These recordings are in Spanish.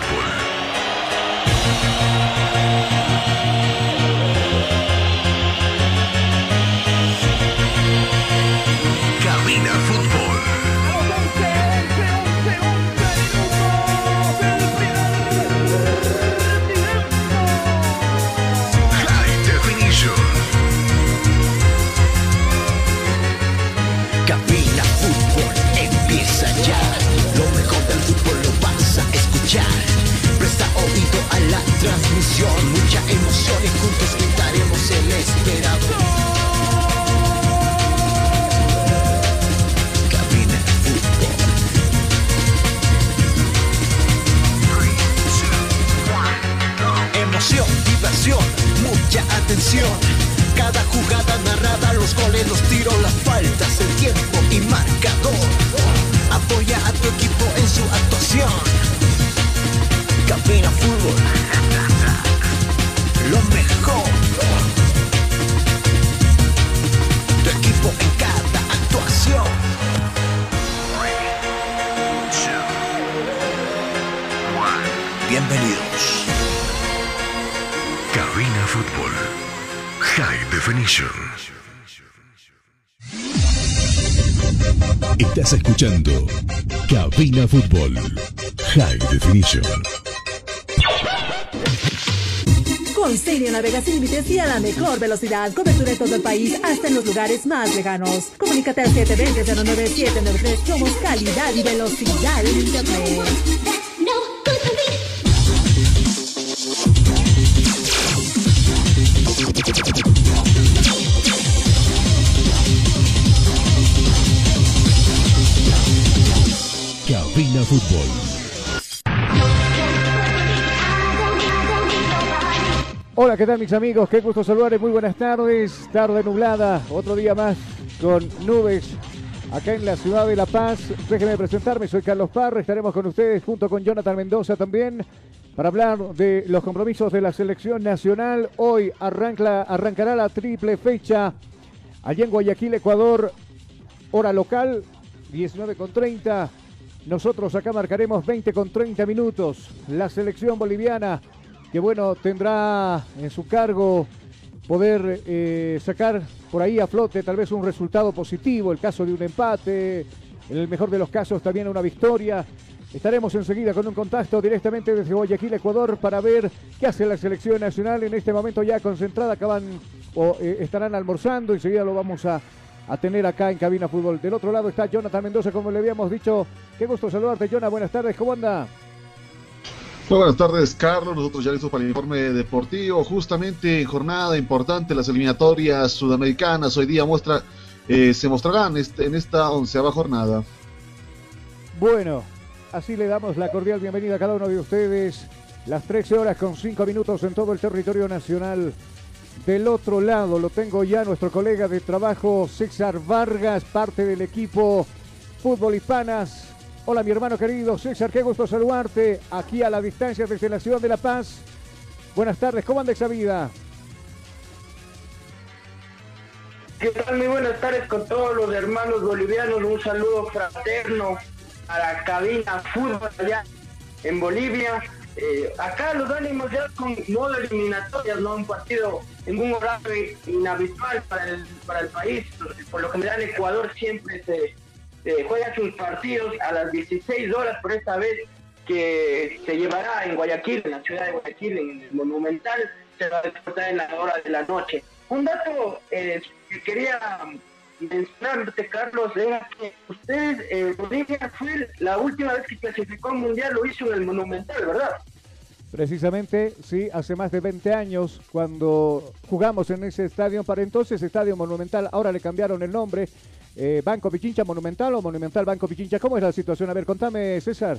Cabina diversión, mucha atención. Cada jugada narrada, los goles, los tiros, las faltas, el tiempo y marcador. Apoya a tu equipo en su actuación. Cabina Fútbol. Lo mejor. Tu equipo en cada actuación. Bienvenidos. Fútbol. High Definition. Estás escuchando Cabina Fútbol High Definition. Con Stereo navegas sin límites y a la mejor velocidad. Cobertura en todo el país, hasta en los lugares más lejanos. Comunícate al 720-09793. Somos calidad y velocidad en Internet. Hola, ¿qué tal mis amigos? Qué gusto saludarles, muy buenas tardes. Tarde nublada, otro día más con nubes acá en la ciudad de La Paz. Déjenme presentarme, soy Carlos Parra, estaremos con ustedes junto con Jonathan Mendoza también para hablar de los compromisos de la selección nacional. Hoy arranca, arrancará la triple fecha allá en Guayaquil, Ecuador, hora local, 19 con 30. Nosotros acá marcaremos 20 con 30 minutos. La selección boliviana, que bueno, tendrá en su cargo poder eh, sacar por ahí a flote tal vez un resultado positivo, el caso de un empate, en el mejor de los casos también una victoria. Estaremos enseguida con un contacto directamente desde Guayaquil, Ecuador, para ver qué hace la selección nacional en este momento ya concentrada. Acaban o eh, estarán almorzando, enseguida lo vamos a, a tener acá en Cabina Fútbol. Del otro lado está Jonathan Mendoza, como le habíamos dicho. Qué gusto saludarte, Jonathan. Buenas tardes, ¿cómo anda? Muy buenas tardes, Carlos. Nosotros ya listos para el informe deportivo. Justamente en jornada importante, las eliminatorias sudamericanas hoy día muestra, eh, se mostrarán este- en esta onceava jornada. Bueno, así le damos la cordial bienvenida a cada uno de ustedes. Las 13 horas con 5 minutos en todo el territorio nacional. Del otro lado lo tengo ya nuestro colega de trabajo César Vargas, parte del equipo Fútbol Hispanas. Hola mi hermano querido César, qué gusto saludarte aquí a la distancia desde la ciudad de La Paz. Buenas tardes, ¿cómo anda esa vida? ¿Qué tal? Muy buenas tardes con todos los hermanos bolivianos. Un saludo fraterno a la cabina fútbol allá en Bolivia. Eh, acá los ánimos ya con modo eliminatorias, ¿no? Un partido en un horario inhabitual para el, para el país. Por lo general, Ecuador siempre se eh, juega sus partidos a las 16 horas, por esta vez que se llevará en Guayaquil, en la ciudad de Guayaquil, en el Monumental, se va a disputar en la hora de la noche. Un dato eh, que quería mencionarte, Carlos, era que ustedes, eh, Bolivia fue la última vez que clasificó al Mundial, lo hizo en el Monumental, ¿verdad? Precisamente, sí, hace más de 20 años, cuando jugamos en ese estadio, para entonces Estadio Monumental, ahora le cambiaron el nombre, eh, Banco Pichincha Monumental o Monumental Banco Pichincha. ¿Cómo es la situación? A ver, contame, César.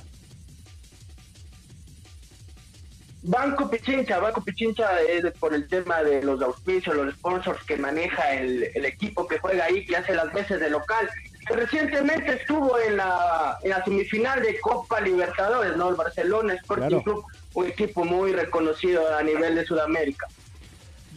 Banco Pichincha, Banco Pichincha es por el tema de los auspicios, los sponsors que maneja el, el equipo que juega ahí, que hace las veces de local. Recientemente estuvo en la, en la semifinal de Copa Libertadores, ¿no? El Barcelona Sporting Claro. Club, un equipo muy reconocido a nivel de Sudamérica.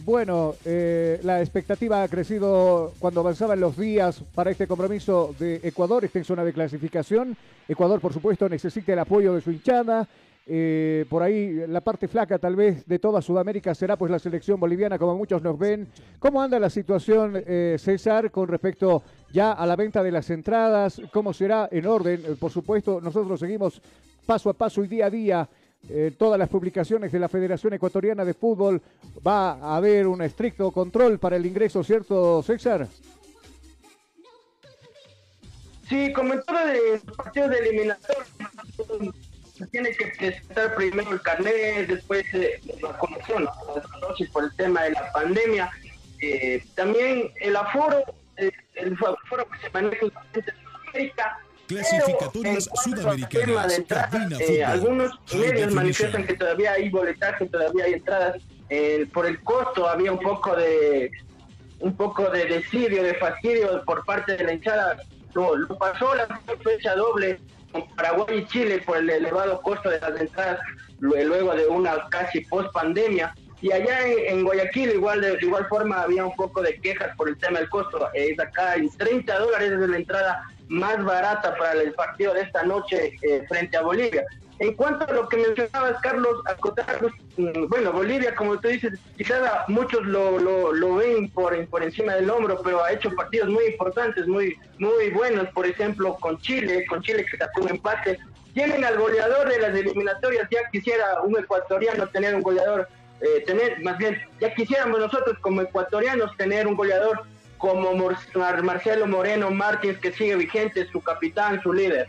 Bueno, eh, la expectativa ha crecido cuando avanzaban los días para este compromiso de Ecuador, está en zona de clasificación. Ecuador, por supuesto, necesita el apoyo de su hinchada. Eh, por ahí la parte flaca tal vez de toda Sudamérica será pues la selección boliviana, como muchos nos ven. ¿Cómo anda la situación, eh, César, con respecto ya a la venta de las entradas? ¿Cómo será en orden? Eh, por supuesto, nosotros seguimos paso a paso y día a día eh, todas las publicaciones de la Federación Ecuatoriana de Fútbol. Va a haber un estricto control para el ingreso, ¿cierto, César? Sí, como en todos los partidos de eliminación, se tiene que presentar primero el carnet, después eh, la conexión, ¿no? Las dosis por el tema de la pandemia. Eh, también el aforo, eh, el aforo que se maneja en Sudamérica. Clasificatorias sudamericanas, Cabina eh, algunos medios manifiestan que todavía hay boletaje, todavía hay entradas. Eh, por el costo había un poco de un poco de desidio, de fastidio por parte de la hinchada. Lo, lo pasó la fecha doble con Paraguay y Chile por el elevado costo de las entradas lue- luego de una casi post pandemia. Y allá en, en Guayaquil igual de, de igual forma había un poco de quejas por el tema del costo. Es acá en 30 dólares es la entrada más barata para el partido de esta noche eh, frente a Bolivia. En cuanto a lo que mencionabas, Carlos, acotar, mm, bueno, Bolivia, como tú dices, quizás muchos lo, lo, lo ven por, por encima del hombro, pero ha hecho partidos muy importantes, muy, muy buenos, por ejemplo, con Chile, con Chile que sacó un empate. Tienen al goleador de las eliminatorias, ya quisiera un ecuatoriano tener un goleador, eh, tener, más bien, ya quisiéramos nosotros como ecuatorianos tener un goleador como Marcelo Moreno Martins, que sigue vigente, su capitán, su líder.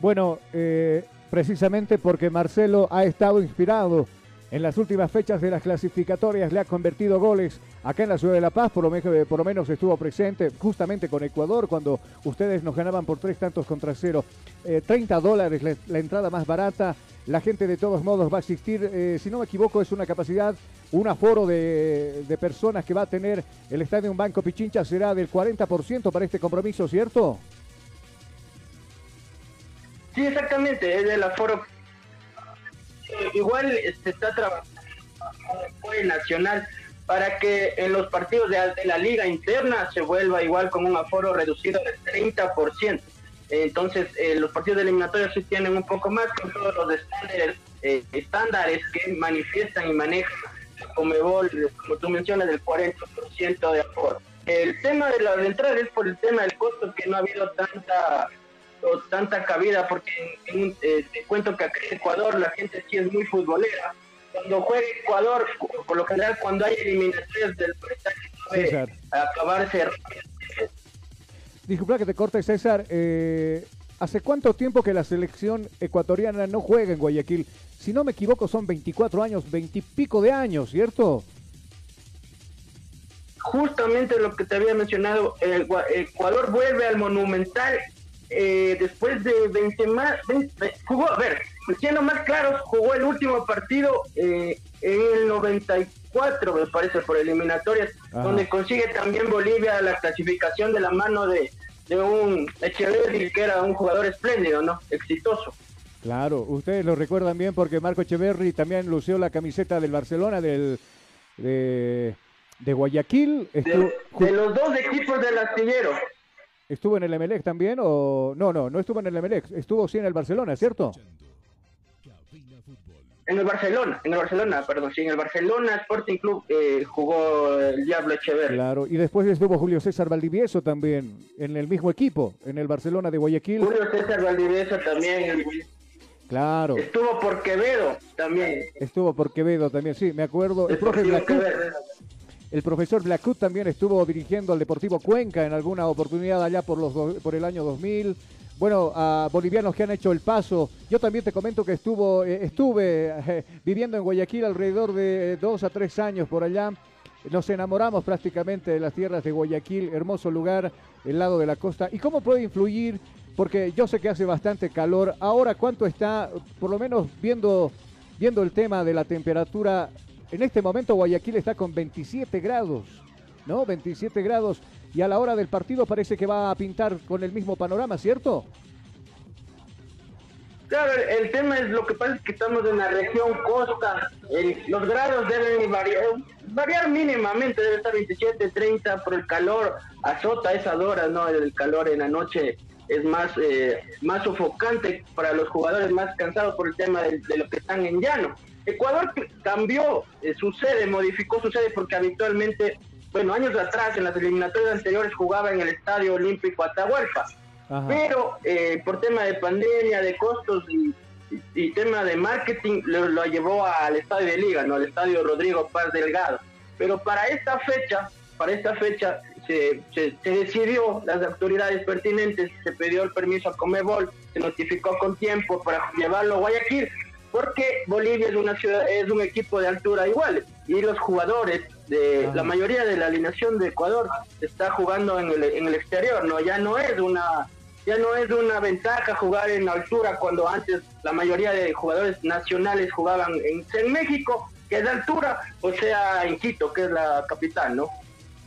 Bueno, eh, precisamente porque Marcelo ha estado inspirado en las últimas fechas de las clasificatorias, le ha convertido goles acá en la ciudad de La Paz, por lo, menos, por lo menos estuvo presente justamente con Ecuador cuando ustedes nos ganaban por tres tantos contra cero. Eh, 30 dólares la, entrada más barata, la gente de todos modos va a asistir, eh, si no me equivoco es una capacidad, un aforo de, de personas que va a tener el Estadio Banco Pichincha será del 40% para este compromiso, ¿cierto? Sí, exactamente, es del aforo. Igual se está trabajando con el nacional para que en los partidos de, de la liga interna se vuelva igual con un aforo reducido del 30%. Entonces, eh, los partidos de eliminatorios sí tienen un poco más con todos los estándares, eh, estándares que manifiestan y manejan Comebol, como tú mencionas, del 40% de aforo. El tema de las entradas es por el tema del costo que no ha habido tanta tanta cabida porque en- en- eh, te cuento que acá en Ecuador la gente sí es muy futbolera. Cuando juega Ecuador, por lo general cuando hay eliminatorias del César. acabarse. Disculpa que te corte, César. eh, ¿Hace cuánto tiempo que la selección ecuatoriana no juega en Guayaquil? Si no me equivoco, son 24 años, 20 y pico de años, ¿cierto? Justamente lo que te había mencionado, el Ecuador vuelve al Monumental eh, después de 20 más, 20 jugó, a ver, siendo más claros, jugó el último partido eh, en el 94, me parece, por eliminatorias, Ajá. donde consigue también Bolivia la clasificación de la mano de, de un Echeverri, que era un jugador espléndido, ¿no? Exitoso. Claro, ustedes lo recuerdan bien porque Marco Echeverri también lució la camiseta del Barcelona, del, de, de Guayaquil. Estuvo, De, de los dos equipos del astillero. ¿Estuvo en el Emelec también o...? No, no, no estuvo en el Emelec, estuvo sí en el Barcelona, ¿cierto? En el Barcelona, en el Barcelona, perdón, sí, en el Barcelona Sporting Club eh, jugó el Diablo Echeverri. Claro, y después estuvo Julio César Valdivieso también, en el mismo equipo, en el Barcelona de Guayaquil. Julio César Valdivieso también. Claro. Estuvo por Quevedo también. Estuvo por Quevedo también, sí, me acuerdo. El profe Quevedo. El profesor Blacut también estuvo dirigiendo al Deportivo Cuenca en alguna oportunidad allá por, los por el año 2000. Bueno, a bolivianos que han hecho el paso. Yo también te comento que estuvo, eh, estuve eh, viviendo en Guayaquil alrededor de dos a tres años por allá. nos enamoramos prácticamente de las tierras de Guayaquil, hermoso lugar, el lado de la costa. ¿Y cómo puede influir? Porque yo sé que hace bastante calor. Ahora, ¿cuánto está, por lo menos viendo, viendo el tema de la temperatura? En este momento Guayaquil está con 27 grados, ¿no? 27 grados. Y a la hora del partido parece que va a pintar con el mismo panorama, ¿cierto? Claro, el, tema es lo que pasa es que estamos en la región costa, los grados deben variar, variar mínimamente, debe estar 27, 30 por el calor, azota esas horas, ¿no? El calor en la noche es más, eh, más sofocante para los jugadores más cansados por el tema de, de lo que están en llano. Ecuador cambió eh, su sede, modificó su sede porque habitualmente, bueno, años atrás, en las eliminatorias anteriores jugaba en el Estadio Olímpico Atahualpa. Ajá. Pero eh, por tema de pandemia, de costos y, y- y tema de marketing, lo, lo llevó al estadio de Liga, ¿no? Al estadio Rodrigo Paz Delgado. Pero para esta fecha, para esta fecha, se, se, se decidió, las autoridades pertinentes, se pidió el permiso a Comebol, se notificó con tiempo para llevarlo a Guayaquil, porque Bolivia es una ciudad, es un equipo de altura igual, y los jugadores de Ah. la mayoría de la alineación de Ecuador está jugando en el, en el exterior, no, ya no es una ya no es una ventaja jugar en altura cuando antes la mayoría de jugadores nacionales jugaban en, en México, que es de altura, o sea en Quito, que es la capital, ¿no?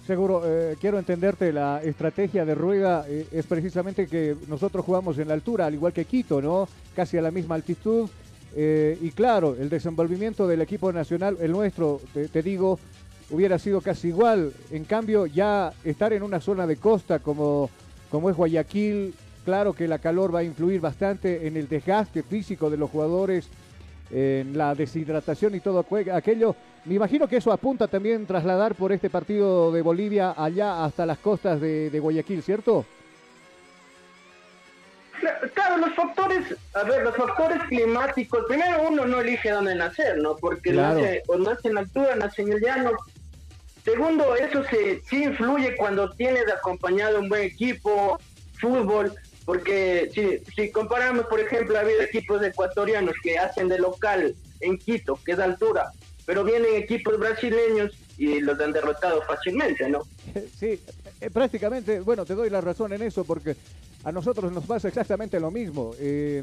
Seguro, eh, quiero entenderte, la estrategia de Rueda eh, es precisamente que nosotros jugamos en la altura, al igual que Quito, ¿no? Casi a la misma altitud. Eh, y claro, el desenvolvimiento del equipo nacional, el nuestro, te, digo, hubiera sido casi igual. En cambio, ya estar en una zona de costa como, como es Guayaquil, claro que la calor va a influir bastante en el desgaste físico de los jugadores, en la deshidratación y todo aquello. Me imagino que eso apunta también trasladar por este partido de Bolivia allá hasta las costas de Guayaquil, ¿cierto? Cla- Claro, los factores, a ver, los factores climáticos, primero uno no elige dónde nacer, ¿no? Porque Claro. nace, o nace en la altura, nace en el llano. Segundo, eso se, sí influye cuando tienes acompañado un buen equipo, fútbol, porque si, si comparamos, por ejemplo, ha habido equipos ecuatorianos que hacen de local en Quito, que es altura, pero vienen equipos brasileños y los han derrotado fácilmente, ¿no? Sí, eh, prácticamente, bueno, te doy la razón en eso porque a nosotros nos pasa exactamente lo mismo. Eh,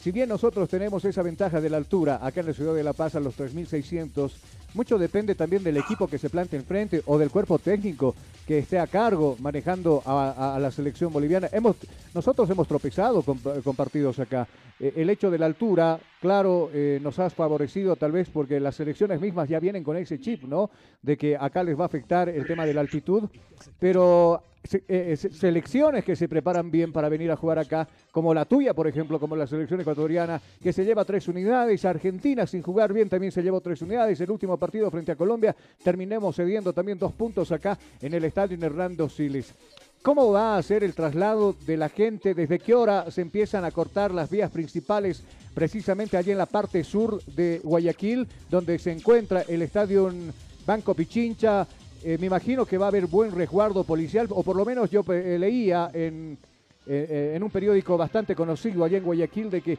si bien nosotros tenemos esa ventaja de la altura acá en la ciudad de La Paz a los 3.600, mucho depende también del equipo que se plante enfrente o del cuerpo técnico que esté a cargo manejando a, la selección boliviana. Hemos, nosotros hemos tropezado con, partidos acá. Eh, el hecho de la altura, claro, eh, nos ha favorecido tal vez porque las selecciones mismas ya vienen con ese chip, ¿no? De que acá les va a afectar el tema de la altitud, pero eh, se- selecciones que se preparan bien para venir a jugar acá, como la tuya, por ejemplo, como la selección ecuatoriana, que se lleva tres unidades, Argentina sin jugar bien también se llevó tres unidades, el último partido frente a Colombia, terminemos cediendo también dos puntos acá en el estadio Hernando Siles. ¿Cómo va a ser el traslado de la gente? ¿Desde qué hora se empiezan a cortar las vías principales precisamente allí en la parte sur de Guayaquil, donde se encuentra el estadio Banco Pichincha? Eh, me imagino que va a haber buen resguardo policial, o por lo menos yo eh, leía en, eh, en un periódico bastante conocido allá en Guayaquil de que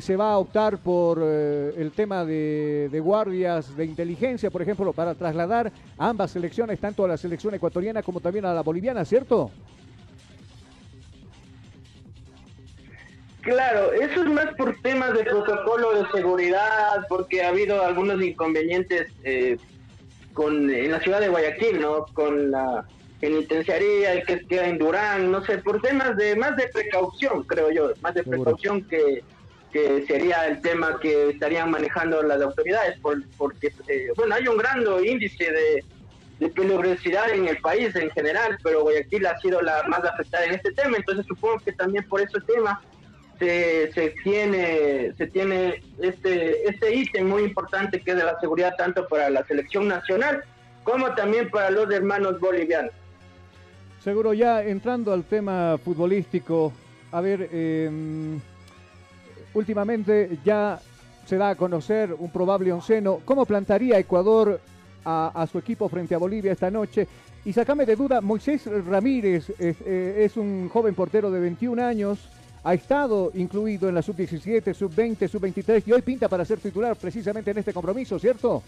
se va a optar por el tema de, de guardias de inteligencia, por ejemplo, para trasladar ambas selecciones, tanto a la selección ecuatoriana como también a la boliviana, ¿cierto? Claro, eso es más por temas de protocolo de seguridad, porque ha habido algunos inconvenientes con en la ciudad de Guayaquil, ¿no? Con la penitenciaría que queda en Durán, no sé, por temas de más de precaución, creo yo, más de precaución que, que sería el tema que estarían manejando las autoridades, por, porque, eh, bueno, hay un gran índice de, de peligrosidad en el país en general, pero Guayaquil ha sido la más afectada en este tema, entonces supongo que también por ese tema se, se tiene se tiene este este ítem muy importante que es de la seguridad tanto para la selección nacional como también para los hermanos bolivianos. Seguro, ya entrando al tema futbolístico, a ver, eh, últimamente ya se da a conocer un probable onceno. ¿Cómo plantaría Ecuador a, a su equipo frente a Bolivia esta noche? Y sacame de duda, Moisés Ramírez es, eh, es un joven portero de 21 años, ha estado incluido en la sub-17, sub-20, sub-23 y hoy pinta para ser titular precisamente en este compromiso, ¿cierto?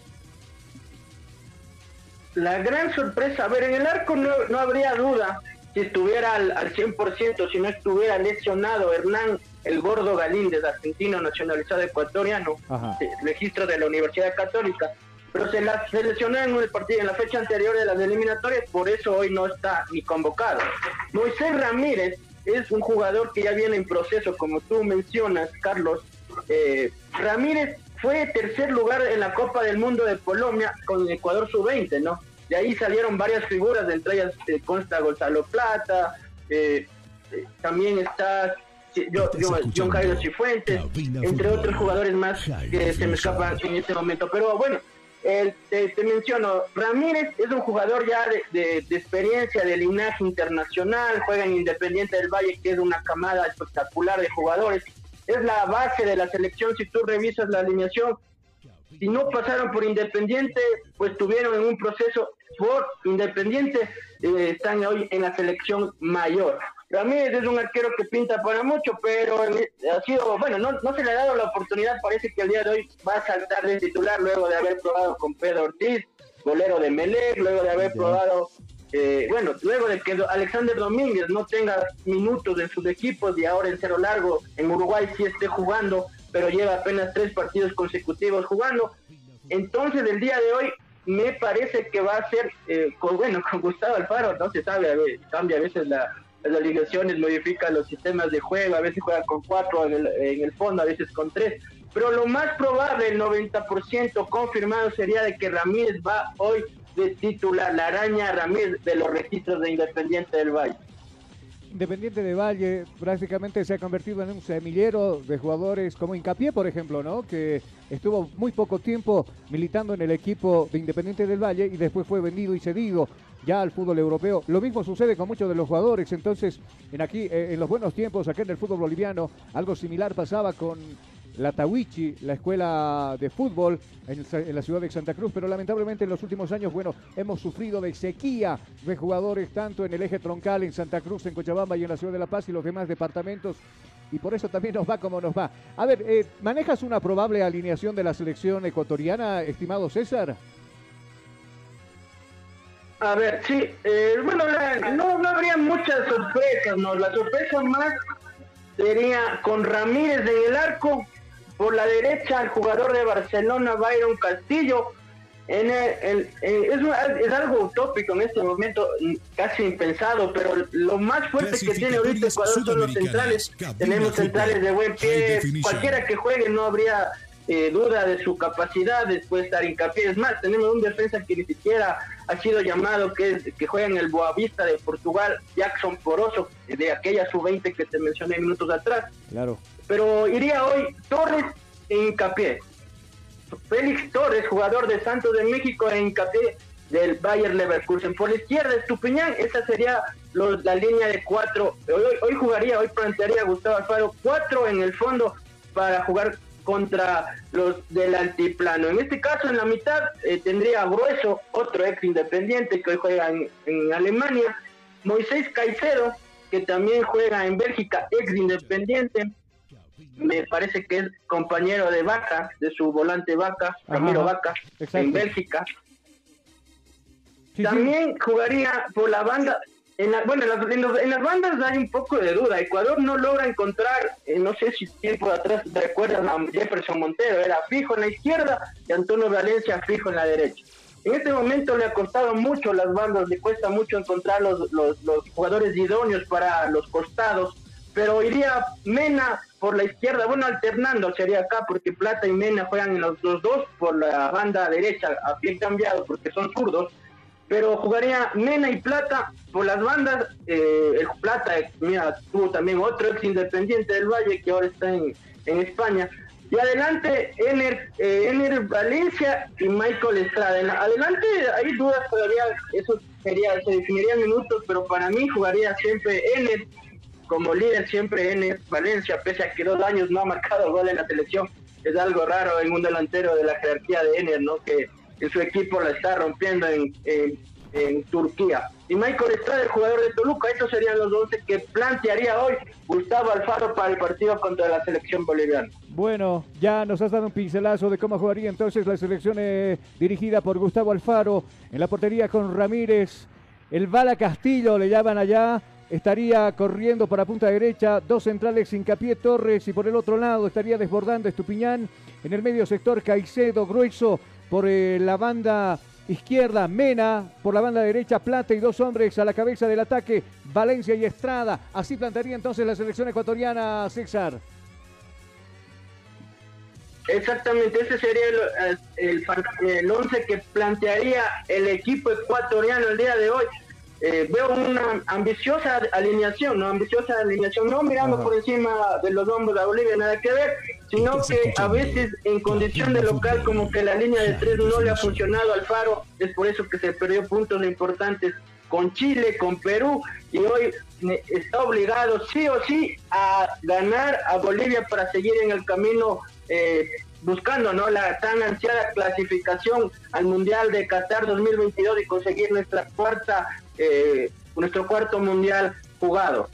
la gran sorpresa, a ver, en el arco no, no habría duda si estuviera al, al 100%, si no estuviera lesionado Hernán el Gordo Galíndez, argentino nacionalizado ecuatoriano, Ajá. registro de la Universidad Católica, pero se, la, se lesionó en el partido en la fecha anterior de las eliminatorias, por eso hoy no está ni convocado. Moisés Ramírez es un jugador que ya viene en proceso, como tú mencionas, Carlos. Eh, Ramírez fue tercer lugar en la Copa del Mundo de Polonia con Ecuador sub-20, ¿no? De ahí salieron varias figuras, de entre ellas eh, consta Gonzalo Plata, eh, eh, también está yo, yo- John Jairo Cifuentes, entre otros jugadores más que se me escapan en este momento. Pero bueno, el- te, menciono, Ramírez es un jugador ya de, de- de experiencia, de linaje internacional, juega en Independiente del Valle, que es una camada espectacular de jugadores. Es la base de la selección, si tú revisas la alineación, si no pasaron por Independiente, pues tuvieron en un proceso por Independiente, eh, están hoy en la selección mayor. Ramírez es un arquero que pinta para mucho, pero ha sido, bueno, no, no se le ha dado la oportunidad, parece que el día de hoy va a saltar de titular luego de haber probado con Pedro Ortiz, golero de Melec, luego de haber probado, eh, bueno, luego de que Alexander Domínguez no tenga minutos en sus equipos y ahora en cero largo en Uruguay sí esté jugando, pero lleva apenas tres partidos consecutivos jugando. Entonces el día de hoy me parece que va a ser, eh, con, bueno, con Gustavo Alfaro, no se sabe, a ver, cambia a veces la, las alineaciones, modifica los sistemas de juego, a veces juega con cuatro en el, fondo, a veces con tres. Pero lo más probable, el 90% confirmado sería de que Ramírez va hoy de titular, la araña Ramírez de los registros de Independiente del Valle. Independiente de Valle prácticamente se ha convertido en un semillero de jugadores como Incapié, por ejemplo, ¿no? Que estuvo muy poco tiempo militando en el equipo de Independiente del Valle y después fue vendido y cedido ya al fútbol europeo. Lo mismo sucede con muchos de los jugadores. Entonces, en aquí, eh, en los buenos tiempos, acá en el fútbol boliviano, algo similar pasaba con la Tawichi, la escuela de fútbol en, la ciudad de Santa Cruz, pero lamentablemente en los últimos años, bueno, hemos sufrido de sequía de jugadores tanto en el eje troncal, en Santa Cruz, en Cochabamba y en la ciudad de La Paz y los demás departamentos. Y por eso también nos va como nos va. A ver, eh, ¿manejas una probable alineación de la selección ecuatoriana, estimado César? A ver, sí, eh, bueno, la- no, no habría muchas sorpresas, ¿no? La sorpresa más sería con Ramírez en el arco, por la derecha el jugador de Barcelona, Byron Castillo. En el, el- eh, es, es algo utópico en este momento, casi impensado, pero lo más fuerte que tiene ahorita Ecuador son los centrales. Tenemos centrales de buen pie, cualquiera que juegue no habría eh, duda de su capacidad después de estar hincapié. Es más, tenemos un defensa que ni siquiera ha sido llamado, que, es, que juega en el Boavista de Portugal, Jackson Poroso, de aquella sub-20 que te mencioné minutos atrás. Claro. Pero iría hoy Torres e hincapié. Félix Torres, jugador de Santos de México e hincapié del Bayer Leverkusen. Por la izquierda, Estupiñán, esa sería los- la línea de cuatro. Hoy, hoy- hoy jugaría, hoy plantearía Gustavo Alfaro cuatro en el fondo para jugar contra los del altiplano. En este caso, en la mitad, eh, tendría Grueso, otro ex independiente que hoy juega en, en Alemania, Moisés Caicedo, que también juega en Bélgica, ex independiente, me parece que es compañero de Vaca, de su volante Vaca, Ramiro Vaca, en Bélgica. Sí, sí. También jugaría por la banda. En la- bueno, en las, bandas hay un poco de duda. Ecuador no logra encontrar, eh, no sé si tiempo atrás te recuerdan a Jefferson Montero, era fijo en la izquierda y Antonio Valencia fijo en la derecha. En este momento le ha costado mucho las bandas, le cuesta mucho encontrar los jugadores idóneos para los costados, pero iría Mena por la izquierda, bueno, alternando sería acá, porque Plata y Mena juegan en los, los dos por la banda derecha, a pie cambiado, porque son zurdos, pero jugaría Mena y Plata por las bandas. eh, el Plata, eh, mira, tuvo también otro ex independiente del Valle que ahora está en, en España. Y adelante, Ener, eh, Ener Valencia y Michael Estrada. En la- adelante hay dudas todavía, eso sería, se definirían minutos, pero para mí jugaría siempre Ener como líder, siempre Ener Valencia, pese a que dos años no ha marcado gol en la selección. Es algo raro en un delantero de la jerarquía de Ener, ¿no? Que en su equipo la está rompiendo en, en en Turquía. Y Michael Estrada, el jugador de Toluca, estos serían los 11 que plantearía hoy Gustavo Alfaro para el partido contra la selección boliviana. Bueno, ya nos has dado un pincelazo de cómo jugaría entonces la selección eh, dirigida por Gustavo Alfaro en la portería con Ramírez. El Bala Castillo le llaman allá. Estaría corriendo para punta derecha, dos centrales Hincapié Torres y por el otro lado estaría desbordando Estupiñán. En el medio sector Caicedo Grueso por eh, la banda izquierda, Mena, por la banda derecha, Plata y dos hombres a la cabeza del ataque, Valencia y Estrada. Así plantearía entonces la selección ecuatoriana, César. Exactamente, ese sería el, el, once que plantearía el equipo ecuatoriano el día de hoy. Eh, veo una ambiciosa alineación, ¿no? Ambiciosa alineación, no mirando por encima de los hombros de Bolivia, nada que ver, sino que a veces en condición de local como que la línea de tres no le ha funcionado al Faro, es por eso que se perdió puntos importantes con Chile, con Perú, y hoy está obligado sí o sí a ganar a Bolivia para seguir en el camino eh, buscando no la tan ansiada clasificación al Mundial de Qatar 2022 y conseguir nuestra cuarta eh, nuestro cuarto mundial jugado.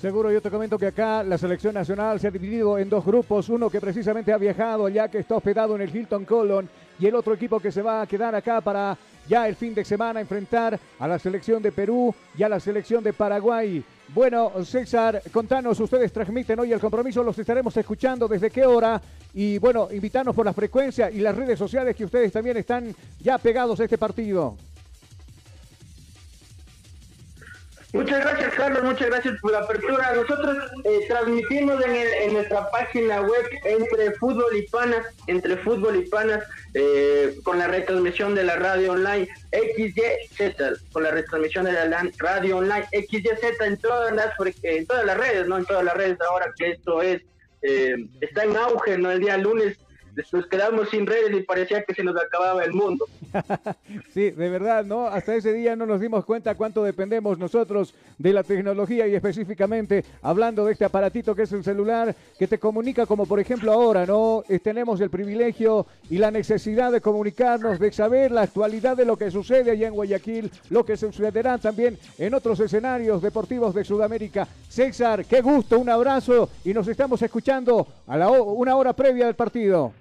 Seguro, yo te comento que acá la selección nacional se ha dividido en dos grupos, uno que precisamente ha viajado ya que está hospedado en el Hilton Colon y el otro equipo que se va a quedar acá para ya el fin de semana enfrentar a la selección de Perú y a la selección de Paraguay. Bueno, César, contanos, ustedes transmiten hoy el compromiso, los estaremos escuchando desde qué hora y bueno, invitarnos por la frecuencia y las redes sociales que ustedes también están ya pegados a este partido. Muchas gracias, Carlos. Muchas gracias por la apertura. Nosotros eh, transmitimos en, nuestra página web entre fútbol y panas, entre fútbol y panas, eh, con la retransmisión de la radio online XYZ, con la retransmisión de la radio online XYZ en todas las en todas las redes, no en todas las redes ahora que esto es eh, está en auge, no el día lunes nos quedamos sin redes y parecía que se nos acababa el mundo. sí, de verdad, ¿no? Hasta ese día no nos dimos cuenta cuánto dependemos nosotros de la tecnología y específicamente hablando de este aparatito que es el celular, que te comunica como por ejemplo ahora, ¿no? Eh, tenemos el privilegio y la necesidad de comunicarnos, de saber la actualidad de lo que sucede allá en Guayaquil, lo que sucederá también en otros escenarios deportivos de Sudamérica. César, qué gusto, un abrazo y nos estamos escuchando a la una hora previa del partido.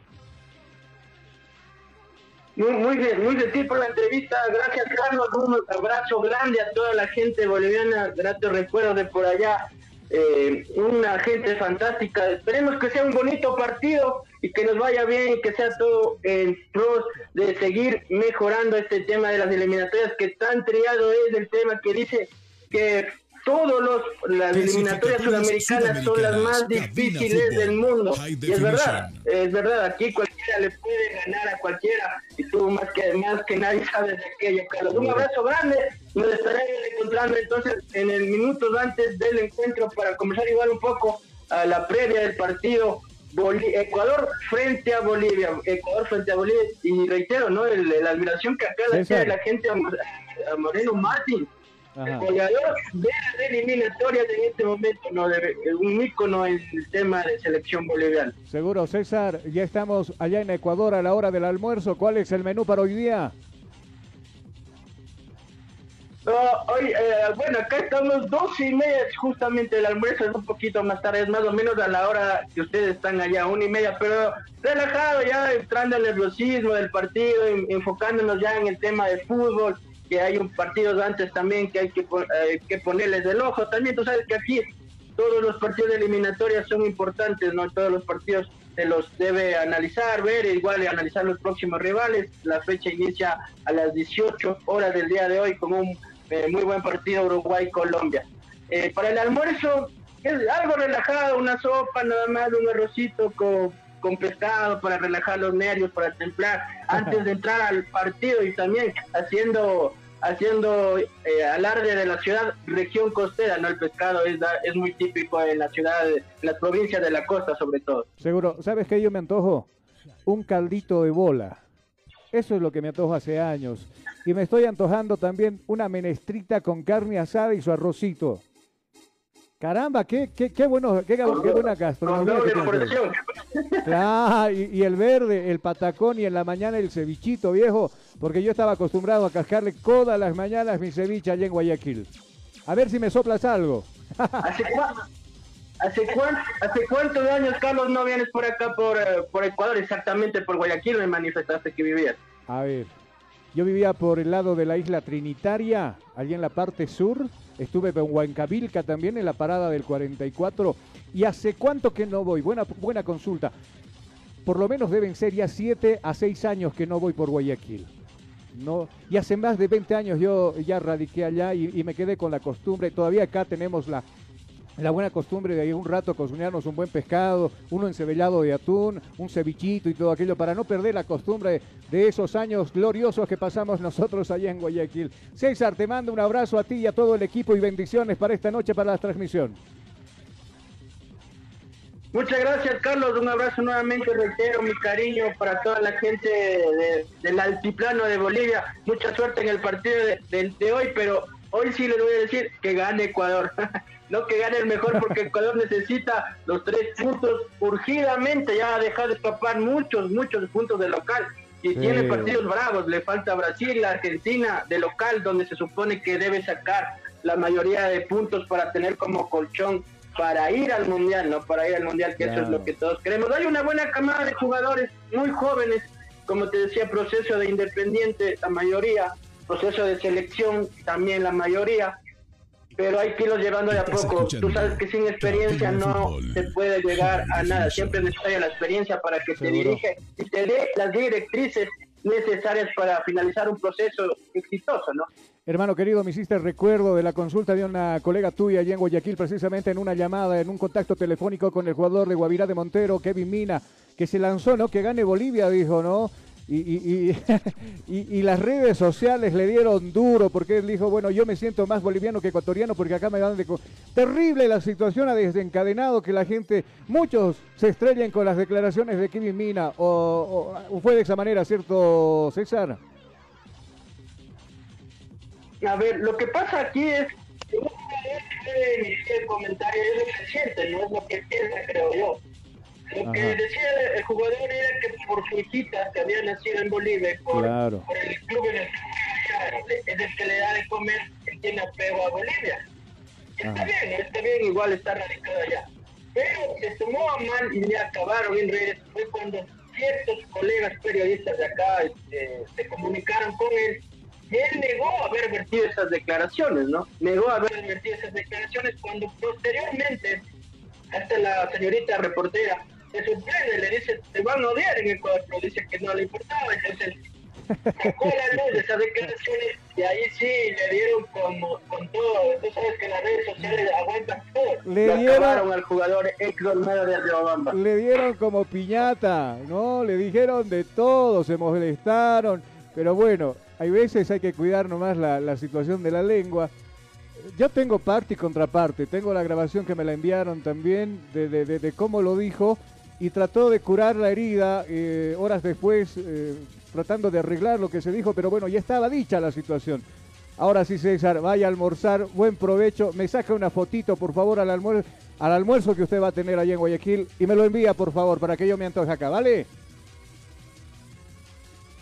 Muy, muy, muy gentil por la entrevista. Gracias, Carlos. Un abrazo grande a toda la gente boliviana. Gratos recuerdos de por allá. Eh, una gente fantástica. Esperemos que sea un bonito partido y que nos vaya bien y que sea todo en pros de seguir mejorando este tema de las eliminatorias que tan triado es el tema que dice que todos los las eliminatorias sudamericanas son las más difíciles del mundo. Y es verdad, es verdad, aquí cualquiera le puede ganar a cualquiera y tú más que más que nadie sabes de aquello, Carlos. Un abrazo grande, nos estaremos encontrando entonces en el minutos antes del encuentro para conversar igual un poco a la previa del partido Ecuador frente a Bolivia, Ecuador frente a Bolivia, y reitero, ¿no? la admiración que acá le la gente a Moreno Martín, el goleador de las eliminatorias en este momento, no, de, un ícono en el tema de selección boliviana. Seguro, César, ya estamos allá en Ecuador a la hora del almuerzo. ¿Cuál es el menú para hoy día? hoy, eh, bueno, acá estamos dos y media, justamente el almuerzo es un poquito más tarde, es más o menos a la hora que ustedes están allá, una y media, pero relajado ya, entrando el nerviosismo del partido, enfocándonos ya en el tema de fútbol, que hay un partido antes también que hay que, eh, que ponerles el ojo. También tú sabes que aquí todos los partidos de eliminatorias son importantes, ¿no? Todos los partidos se los debe analizar, ver, igual analizar los próximos rivales. La fecha inicia a las 18 horas del día de hoy con un eh, muy buen partido Uruguay-Colombia. Eh, para el almuerzo, es algo relajado, una sopa, nada más, un arrocito con con pescado para relajar los nervios, para templar antes de entrar al partido y también haciendo haciendo eh, alarde de la ciudad región costera, ¿no? El pescado es, es muy típico en la ciudad, en las provincias de la costa sobre todo. Seguro, ¿sabes qué yo me antojo? Un caldito de bola. Eso es lo que me antojo hace años. Y me estoy antojando también una menestrita con carne asada y su arrocito. Caramba, qué, qué, qué bueno, qué, qué buena gastronomía. Que. Claro, y, y el verde, el patacón y en la mañana el cevichito viejo, porque yo estaba acostumbrado a cascarle todas las mañanas mi ceviche allá en Guayaquil. A ver si me soplas algo. ¿Hace, hace, cuán- hace cuántos años, Carlos, no vienes por acá, por, eh, por Ecuador, exactamente por Guayaquil, me manifestaste que vivías? A ver, yo vivía por el lado de la isla Trinitaria, allí en la parte sur. Estuve en Huancavilca también, en la parada del 44. ¿Y hace cuánto que no voy? Buena, buena consulta. Por lo menos deben ser ya 7 a 6 años que no voy por Guayaquil. No, y hace más de 20 años yo ya radiqué allá y, y me quedé con la costumbre. Todavía acá tenemos la, la buena costumbre de ir un rato cocinarnos un buen pescado, uno encebellado de atún, un cevichito y todo aquello, para no perder la costumbre de esos años gloriosos que pasamos nosotros allá en Guayaquil. César, te mando un abrazo a ti y a todo el equipo y bendiciones para esta noche, para la transmisión. Muchas gracias, Carlos. Un abrazo nuevamente, reitero mi cariño para toda la gente de- del altiplano de Bolivia. Mucha suerte en el partido de, de- de hoy, pero hoy sí les voy a decir que gane Ecuador. no que gane el mejor, porque Ecuador necesita los tres puntos urgidamente. Ya ha dejado de escapar muchos, muchos puntos de local. Y Sí. tiene partidos bravos. Le falta Brasil, Argentina, de local, donde se supone que debe sacar la mayoría de puntos para tener como colchón para ir al mundial, ¿no? Para ir al mundial, que eso es lo que todos queremos. Hay una buena camada de jugadores muy jóvenes, como te decía, proceso de independiente, la mayoría, proceso de selección, también la mayoría, pero hay que irlos llevando de a poco. Tú sabes que sin experiencia no se puede llegar a nada, siempre es necesaria la experiencia para que te dirige y te dé las directrices necesarias para finalizar un proceso exitoso, ¿no? Hermano querido, me hiciste recuerdo de la consulta de una colega tuya allá en Guayaquil, precisamente en una llamada, en un contacto telefónico con el jugador de Guavirá de Montero, Kevin Mina, que se lanzó, ¿no? Que gane Bolivia, dijo, ¿no? Y, y, y, y- las redes sociales le dieron duro porque él dijo, bueno, yo me siento más boliviano que ecuatoriano porque acá me dan de... co-". Terrible la situación ha desencadenado que la gente, muchos se estrellen con las declaraciones de Kevin Mina, o, fue de esa manera, ¿cierto, César? A ver, lo que pasa aquí es que un jugador puede emitir el comentario es lo que siente, no es lo que piensa, creo yo. Lo que decía el jugador era que por su hijita que había nacido en Bolivia, por, Claro. por el club en el que juega, es el que le da de comer, que tiene apego a Bolivia. Está Ajá. bien, está bien, igual está radicado allá. Pero se tomó a mal y le acabaron en redes fue cuando ciertos colegas periodistas de acá este, se comunicaron con él y él negó haber vertido esas declaraciones, ¿no? Negó haber vertido esas declaraciones cuando posteriormente hasta la señorita reportera se sorprende, le dice, te van a odiar en Ecuador, pero dice que no le importaba, entonces sacó la luz esas declaraciones y ahí sí le dieron como con todo, tú sabes que las redes sociales aguantan todo, Le Le dieron- acabaron al jugador ex Olmedo de Riobamba. Le dieron como piñata, ¿no? Le dijeron de todo, se molestaron. Pero bueno, hay veces hay que cuidar nomás la, la situación de la lengua. Yo tengo parte y contraparte. Tengo la grabación que me la enviaron también de, de- de- de cómo lo dijo y trató de curar la herida eh, horas después, eh, tratando de arreglar lo que se dijo. Pero bueno, ya estaba dicha la situación. Ahora sí, César, vaya a almorzar, buen provecho. Me saca una fotito, por favor, al almuerzo, al almuerzo que usted va a tener allá en Guayaquil y me lo envía, por favor, para que yo me antoje acá, ¿vale?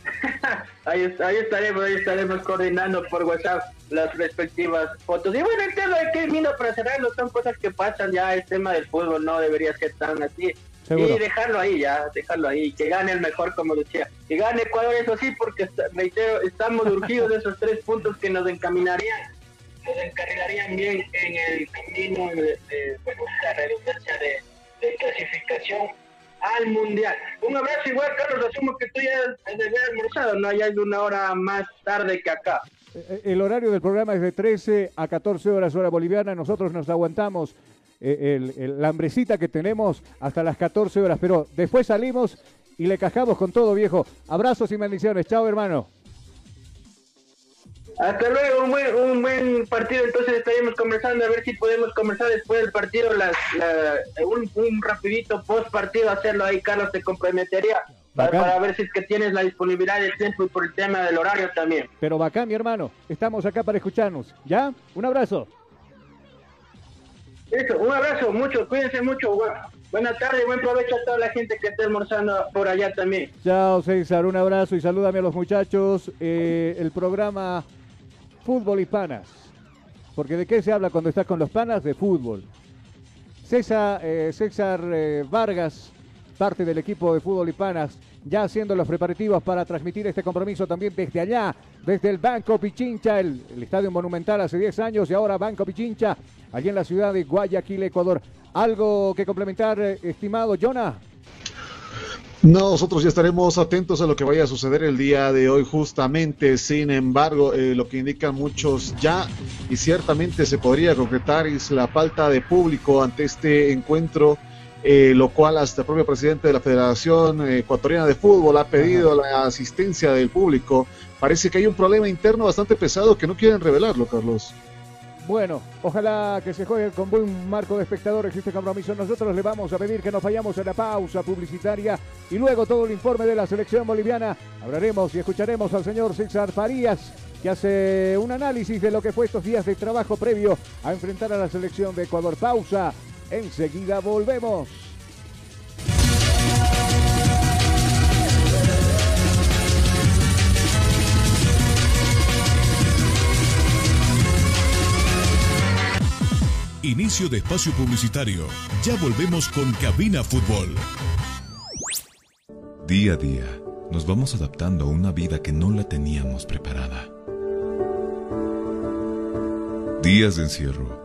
Ahí, ahí estaremos, ahí estaremos coordinando por WhatsApp las respectivas fotos. Y bueno, el tema de que vino para cerrarlo son cosas que pasan ya, el tema del fútbol no debería ser tan así. Seguro. Y dejarlo ahí ya, dejarlo ahí, que gane el mejor como decía. Que gane Ecuador, eso sí, porque reitero, estamos urgidos de esos tres puntos que nos encaminarían, nos encarrilarían bien en el camino de, de bueno, la redundancia de, de clasificación al mundial. Un abrazo igual, Carlos, asumo que tú ya has de haber almorzado, ¿no? Ya es una hora más tarde que acá. Eh, El horario del programa es de 13 a 14 horas hora boliviana. Nosotros nos aguantamos eh, el- el- la hambrecita que tenemos hasta las 14 horas, pero después salimos y le cajamos con todo, viejo. Abrazos y bendiciones. Chao, hermano. Hasta luego, un buen, un buen partido. Entonces estaremos conversando a ver si podemos conversar después del partido, las, la- un, un rapidito post partido, hacerlo ahí, Carlos, te comprometería para, para ver si es que tienes la disponibilidad de tiempo y por el tema del horario también. Pero bacán, mi hermano. Estamos acá para escucharnos. ¿Ya? Un abrazo. Un abrazo, mucho, cuídense mucho. Buenas tardes, buen provecho a toda la gente que está almorzando por allá también. Chao César, un abrazo y salúdame a los muchachos. Eh, el programa Fútbol y Panas. Porque de qué se habla cuando estás con los panas? De fútbol. César, eh, César eh, Vargas, parte del equipo de Fútbol y Panas, ya haciendo los preparativos para transmitir este compromiso también desde allá, desde el Banco Pichincha, el, estadio monumental hace 10 años y ahora Banco Pichincha, allí en la ciudad de Guayaquil, Ecuador. ¿Algo que complementar, eh, estimado Jonah? No, nosotros ya estaremos atentos a lo que vaya a suceder el día de hoy justamente. Sin embargo, eh, lo que indican muchos ya y ciertamente se podría concretar es la falta de público ante este encuentro, eh, lo cual hasta el propio presidente de la Federación Ecuatoriana de Fútbol ha pedido la asistencia del público. Parece que hay un problema interno bastante pesado que no quieren revelarlo, Carlos. Bueno, ojalá que se juegue con buen marco de espectadores este compromiso. Nosotros le vamos a pedir que nos vayamos a la pausa publicitaria y luego todo el informe de la selección boliviana. Hablaremos y escucharemos al señor César Farías, que hace un análisis de lo que fue estos días de trabajo previo a enfrentar a la selección de Ecuador. Pausa, enseguida volvemos. Inicio de espacio publicitario. Ya volvemos con Cabina Fútbol. Día a día, nos vamos adaptando a una vida que no la teníamos preparada. Días de encierro,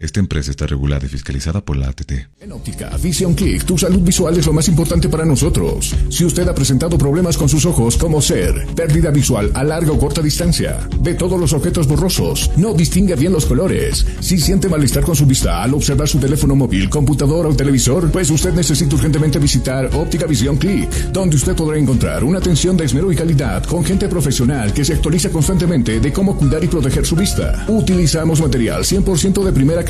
Esta empresa está regulada y fiscalizada por la ATT. En óptica, Vision Click, tu salud visual es lo más importante para nosotros. Si usted ha presentado problemas con sus ojos, como ser pérdida visual a larga o corta distancia, ve todos los objetos borrosos, no distingue bien los colores, si siente malestar con su vista al observar su teléfono móvil, computadora o televisor, pues usted necesita urgentemente visitar Óptica Vision Click, donde usted podrá encontrar una atención de esmero y calidad con gente profesional que se actualiza constantemente de cómo cuidar y proteger su vista. Utilizamos material 100% de primera calidad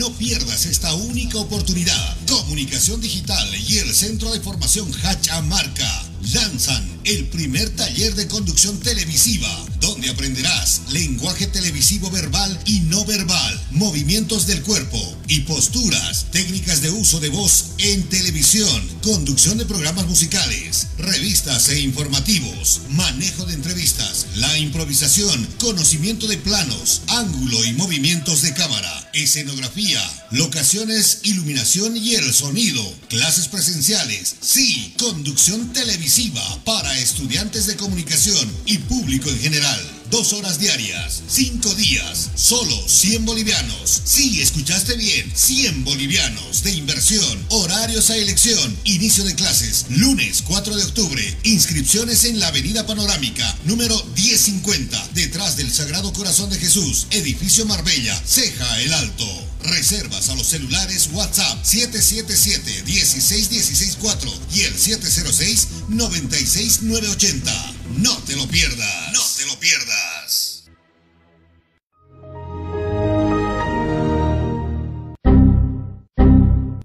no pierdas esta única oportunidad. Comunicación Digital y el Centro de Formación Hachamarca lanzan el primer taller de conducción televisiva, donde aprenderás lenguaje televisivo verbal y no verbal, movimientos del cuerpo y posturas, técnicas de uso de voz en televisión, conducción de programas musicales, revistas e informativos, manejo de entrevistas, la improvisación, conocimiento de planos, ángulo y movimientos de cámara, escenografía, locaciones, iluminación y el sonido, clases presenciales, sí, conducción televisiva para estudiantes de comunicación y público en general. Dos horas diarias, cinco días, solo 100 bolivianos. Sí, escuchaste bien, 100 bolivianos de inversión, horarios a elección, inicio de clases, lunes 4 de octubre, inscripciones en la Avenida Panorámica, número 1050, detrás del Sagrado Corazón de Jesús, edificio Marbella, Ceja el Alto. Reservas a los celulares WhatsApp 777-16164 y el 706-96980. No te lo pierdas. No te lo pierdas.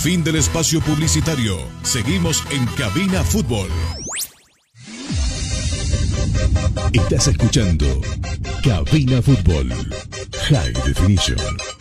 Fin del espacio publicitario. Seguimos en Cabina Fútbol. Estás escuchando Cabina Fútbol High Definition.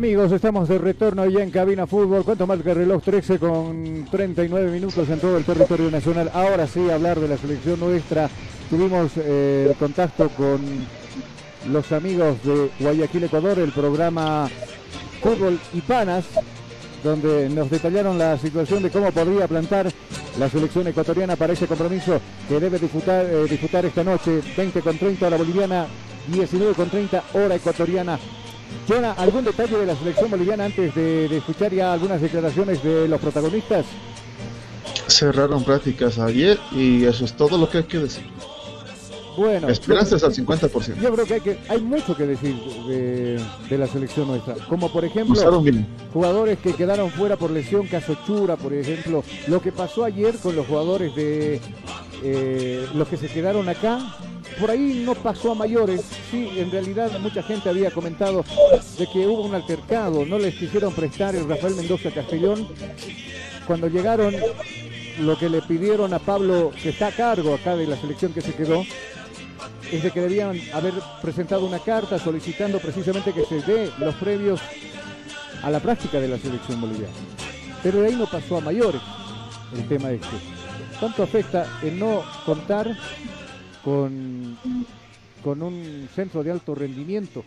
Amigos, estamos de retorno ya en Cabina Fútbol. ¿Cuánto más que el reloj? 13 con 39 minutos en todo el territorio nacional. Ahora sí, hablar de la selección nuestra. Tuvimos eh, contacto con los amigos de Guayaquil, Ecuador, el programa Fútbol y Panas, donde nos detallaron la situación de cómo podría plantar la selección ecuatoriana para ese compromiso que debe disputar, eh, disputar esta noche, 20 con 30 hora boliviana, 19 con 30 hora ecuatoriana. Jonah, ¿algún detalle de la selección boliviana antes de, de escuchar ya algunas declaraciones de los protagonistas? Cerraron prácticas ayer y eso es todo lo que hay que decir. Bueno, Esperanzas al 50%. Yo creo que hay, que hay mucho que decir de, de la selección nuestra. Como por ejemplo, jugadores que quedaron fuera por lesión, caso Chura, por ejemplo. Lo que pasó ayer con los jugadores de eh, los que se quedaron acá. Por ahí no pasó a mayores. Sí, en realidad mucha gente había comentado de que hubo un altercado. No les quisieron prestar el Rafael Mendoza Castellón. Cuando llegaron, lo que le pidieron a Pablo, que está a cargo acá de la selección que se quedó, es de que debían haber presentado una carta solicitando precisamente que se dé los previos a la práctica de la selección boliviana. Pero de ahí no pasó a mayores el tema este. ¿Cuánto afecta el no contar con, con un centro de alto rendimiento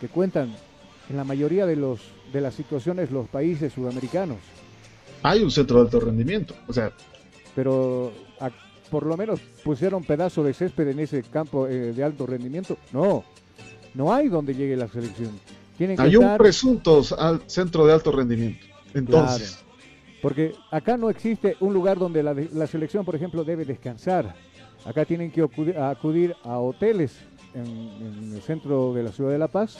que cuentan en la mayoría de, los, de las situaciones los países sudamericanos? Hay un centro de alto rendimiento. O sea, pero a- por lo menos pusieron pedazo de césped en ese campo eh, de alto rendimiento. No, no hay donde llegue la selección. Tienen que hay un presunto al centro de alto rendimiento. Entonces, Claro. porque acá no existe un lugar donde la, la selección, por ejemplo, debe descansar. Acá tienen que acudir, a hoteles en, el centro de la ciudad de La Paz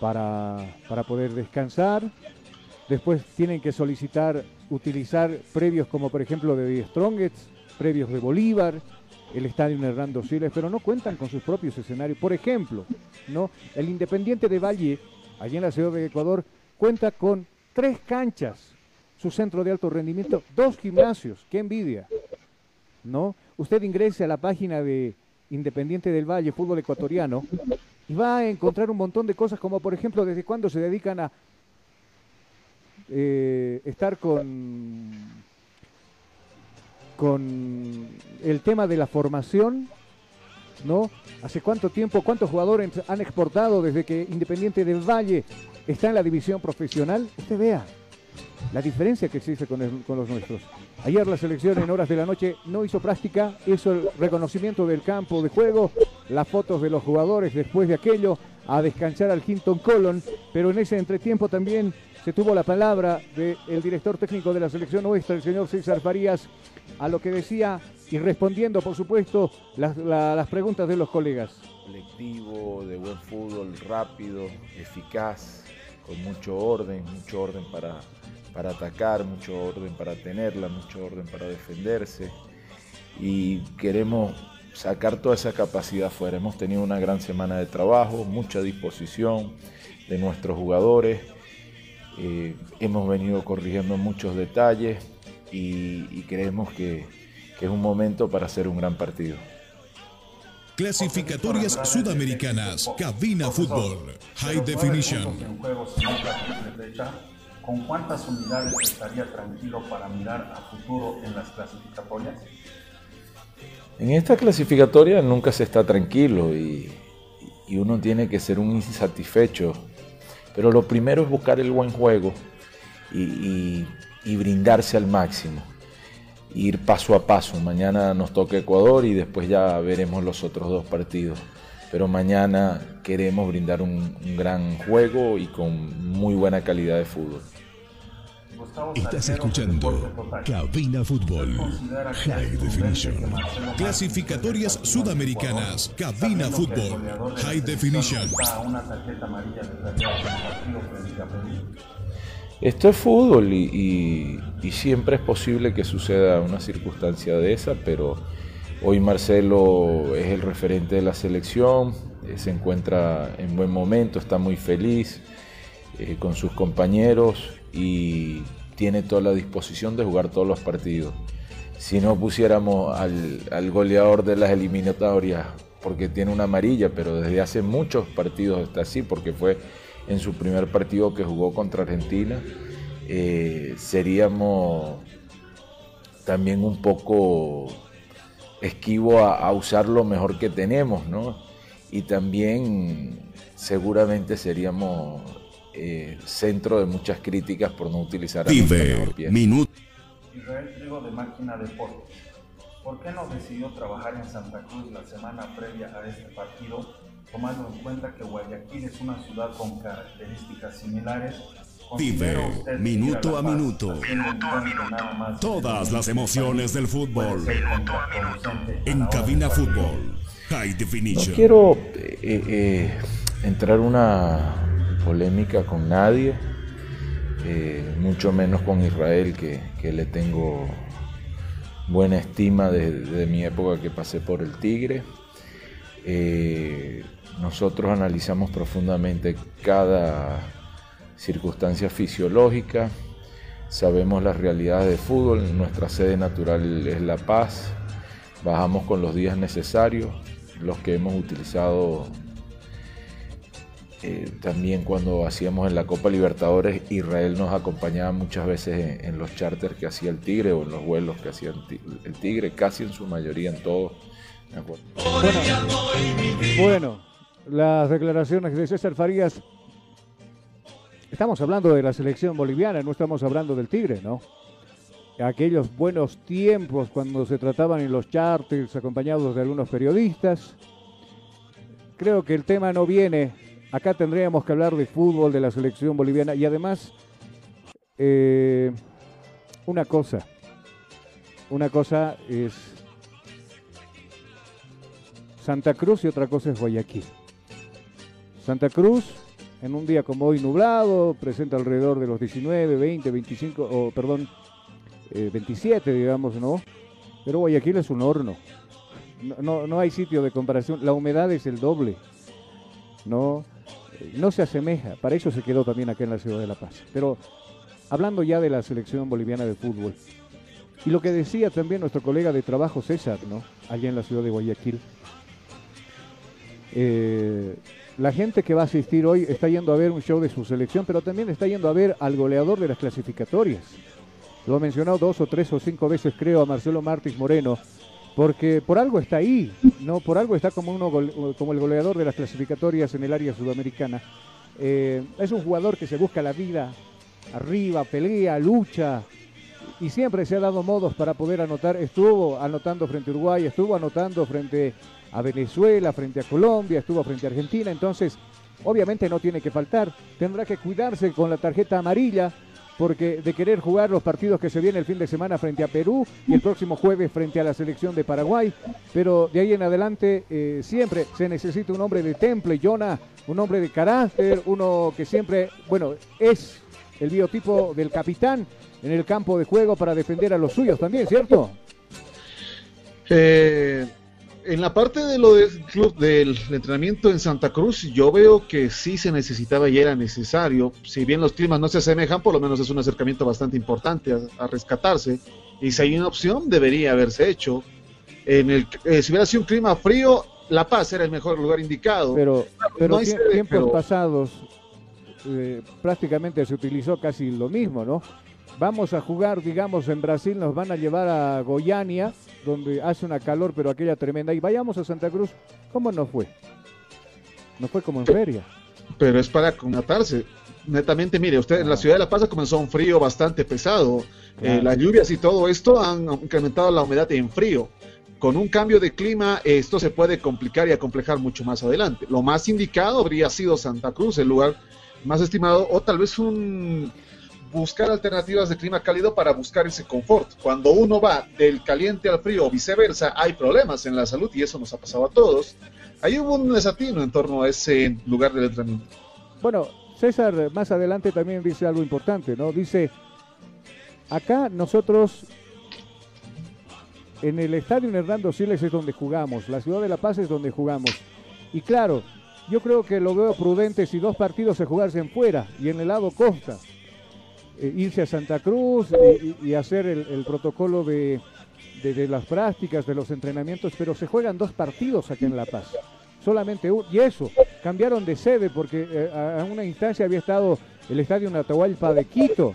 para, para poder descansar. Después tienen que solicitar utilizar previos como por ejemplo de Strongets, previos de Bolívar, el estadio Hernando Siles, pero no cuentan con sus propios escenarios. Por ejemplo, ¿no? el Independiente de Valle, allí en la ciudad de Ecuador, cuenta con tres canchas, su centro de alto rendimiento, dos gimnasios, qué envidia. ¿No? Usted ingrese a la página de Independiente del Valle, fútbol ecuatoriano, y va a encontrar un montón de cosas, como por ejemplo, desde cuándo se dedican a eh, estar con, con el tema de la formación ¿no? ¿Hace cuánto tiempo, cuántos jugadores han exportado desde que Independiente del Valle está en la división profesional? Usted vea la diferencia que existe con, con los nuestros. Ayer la selección en horas de la noche no hizo práctica, hizo el reconocimiento del campo de juego, las fotos de los jugadores después de aquello, a descansar al Hinton Colon, pero en ese entretiempo también se tuvo la palabra del director técnico de la selección nuestra, el señor César Farías, a lo que decía y respondiendo, por supuesto, las, la- las preguntas de los colegas. colectivo, de buen fútbol, rápido, eficaz, con mucho orden, mucho orden para, para atacar, mucho orden para tenerla, mucho orden para defenderse. Y queremos sacar toda esa capacidad fuera. Hemos tenido una gran semana de trabajo, mucha disposición de nuestros jugadores. Eh, hemos venido corrigiendo muchos detalles y, y creemos que, que es un momento para hacer un gran partido. Clasificatorias Sudamericanas, Cabina Fútbol, High Definition. ¿Con cuántas unidades estaría tranquilo para mirar a futuro en las clasificatorias? En esta clasificatoria nunca se está tranquilo y, uno tiene que ser un insatisfecho. Pero lo primero es buscar el buen juego y brindarse al máximo. Ir paso a paso. Mañana nos toca Ecuador y después ya veremos los otros dos partidos. Pero mañana queremos brindar un, un gran juego y con muy buena calidad de fútbol. Estás escuchando Cabina Fútbol High Definition. Clasificatorias Sudamericanas, Cabina Fútbol, High Definition. Esto es fútbol y, y- y siempre es posible que suceda una circunstancia de esa, pero hoy Marcelo es el referente de la selección, eh, se encuentra en buen momento, está muy feliz eh, con sus compañeros y tiene toda la disposición de jugar todos los partidos. Si no pusiéramos al, goleador de las eliminatorias porque tiene una amarilla, pero desde hace muchos partidos está así, porque fue en su primer partido que jugó contra Argentina, eh, seríamos también un poco esquivo a, a usar lo mejor que tenemos, ¿no? Y también seguramente seríamos eh, centro de muchas críticas por no utilizar a mejor pieza. minuto. Israel Trigo de Máquina Deportes. ¿Por qué no decidió trabajar en Santa Cruz la semana previa a este partido, tomando en cuenta que Guayaquil es una ciudad con características similares? Vive ¿Considera usted minuto a minuto. encuentro nada más Todas las emociones del fútbol. contraproducente a En la hora Cabina? Fútbol, High No Definition. quiero eh, eh, entrar una polémica con nadie, eh, mucho menos con Israel, que, que le tengo buena estima desde mi época que pasé por el Tigre. Eh, nosotros analizamos profundamente cada circunstancia fisiológica, sabemos las realidades de fútbol, nuestra sede natural es La Paz, bajamos con los días necesarios, los que hemos utilizado eh, también cuando hacíamos en la Copa Libertadores, Israel nos acompañaba muchas veces en, los charters que hacía el Tigre o en los vuelos que hacía el Ti- el Tigre, casi en su mayoría en todos. acuerdo. Bueno, las declaraciones de César Farías. Estamos hablando de la selección boliviana, no estamos hablando del Tigre, ¿no? Aquellos buenos tiempos cuando se trataban en los charters acompañados de algunos periodistas. Creo que el tema no viene. Acá tendríamos que hablar de fútbol, de la selección boliviana y además eh, una cosa. Una cosa es Santa Cruz y otra cosa es Guayaquil. Santa Cruz, en un día como hoy nublado, presenta alrededor de los 19, 20, 25, o perdón, eh, 27, digamos, ¿no? Pero Guayaquil es un horno. No, no, no hay sitio de comparación. La humedad es el doble. No, Eh, no se asemeja. Para eso se quedó también acá en la ciudad de La Paz. Pero hablando ya de la selección boliviana de fútbol, y lo que decía también nuestro colega de trabajo César, ¿no? Allá en la ciudad de Guayaquil. Eh, la gente que va a asistir hoy está yendo a ver un show de su selección, pero también está yendo a ver al goleador de las clasificatorias. Lo ha mencionado dos o tres o cinco veces, creo, a Marcelo Martins Moreno, porque por algo está ahí, no por algo está como uno como el goleador de las clasificatorias en el área sudamericana. Eh, es un jugador que se busca la vida arriba, pelea, lucha y siempre se ha dado modos para poder anotar. Estuvo anotando frente a Uruguay, estuvo anotando frente a Venezuela, frente a Colombia, estuvo frente a Argentina, entonces obviamente no tiene que faltar. Tendrá que cuidarse con la tarjeta amarilla porque de querer jugar los partidos que se vienen el fin de semana frente a Perú y el próximo jueves frente a la selección de Paraguay. Pero de ahí en adelante eh, siempre se necesita un hombre de temple, Jonah, un hombre de carácter, uno que siempre, bueno, es el biotipo del capitán en el campo de juego para defender a los suyos también, ¿cierto? Eh, en la parte de lo del club del entrenamiento en Santa Cruz, yo veo que sí se necesitaba y era necesario. Si bien los climas no se asemejan, por lo menos es un acercamiento bastante importante a, rescatarse. Y si hay una opción, debería haberse hecho. En el, eh, si hubiera sido un clima frío, La Paz era el mejor lugar indicado. Pero, pero tiempos pasados eh, prácticamente se utilizó casi lo mismo, ¿no? Vamos a jugar, digamos, en Brasil, nos van a llevar a Goiânia, donde hace una calor, pero aquella tremenda. Y vayamos a Santa Cruz, ¿cómo nos fue? No fue como en feria. Pero es para connotarse. Netamente, mire, usted en la ciudad de La Paz comenzó un frío bastante pesado. Eh, las lluvias y todo esto han incrementado la humedad en frío. Con un cambio de clima, esto se puede complicar y acomplejar mucho más adelante. Lo más indicado habría sido Santa Cruz, el lugar más estimado, o tal vez un buscar alternativas de clima cálido para buscar ese confort. Cuando uno va del caliente al frío o viceversa, hay problemas en la salud y eso nos ha pasado a todos. Ahí hubo un desatino en torno a ese lugar del entrenamiento. Bueno, César más adelante también dice algo importante, ¿no? Dice, acá nosotros en el estadio Hernando Siles es donde jugamos, la ciudad de La Paz es donde jugamos. Y claro, yo creo que lo veo prudente si dos partidos se jugarse fuera y en el lado costa. Eh, irse a Santa Cruz y, hacer el, protocolo de, las prácticas, de los entrenamientos, pero se juegan dos partidos aquí en La Paz. Solamente uno. Y eso, cambiaron de sede porque eh, a una instancia había estado el estadio Natahualpa de Quito,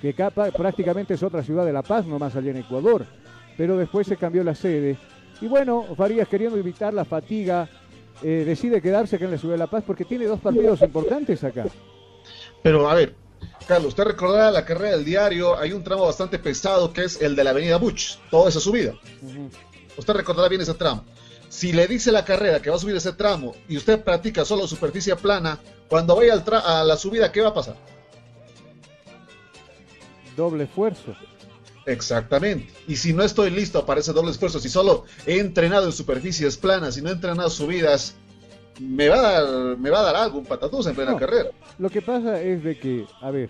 que prácticamente es otra ciudad de La Paz, nomás allá en Ecuador. Pero después se cambió la sede. Y bueno, Farías queriendo evitar la fatiga, eh, decide quedarse acá en la ciudad de La Paz porque tiene dos partidos importantes acá. Pero a ver, Carlos, usted recordará la carrera del diario, hay un tramo bastante pesado que es el de la avenida Buch, toda esa subida. Usted recordará bien ese tramo. Si le dice la carrera que va a subir ese tramo y usted practica solo superficie plana, cuando vaya a la subida, ¿qué va a pasar? Doble esfuerzo. Exactamente. Y si no estoy listo para ese doble esfuerzo, si solo he entrenado en superficies planas y no he entrenado subidas, me va a dar, me va a dar algo, un patatús en plena carrera. Lo que pasa es de que, a ver,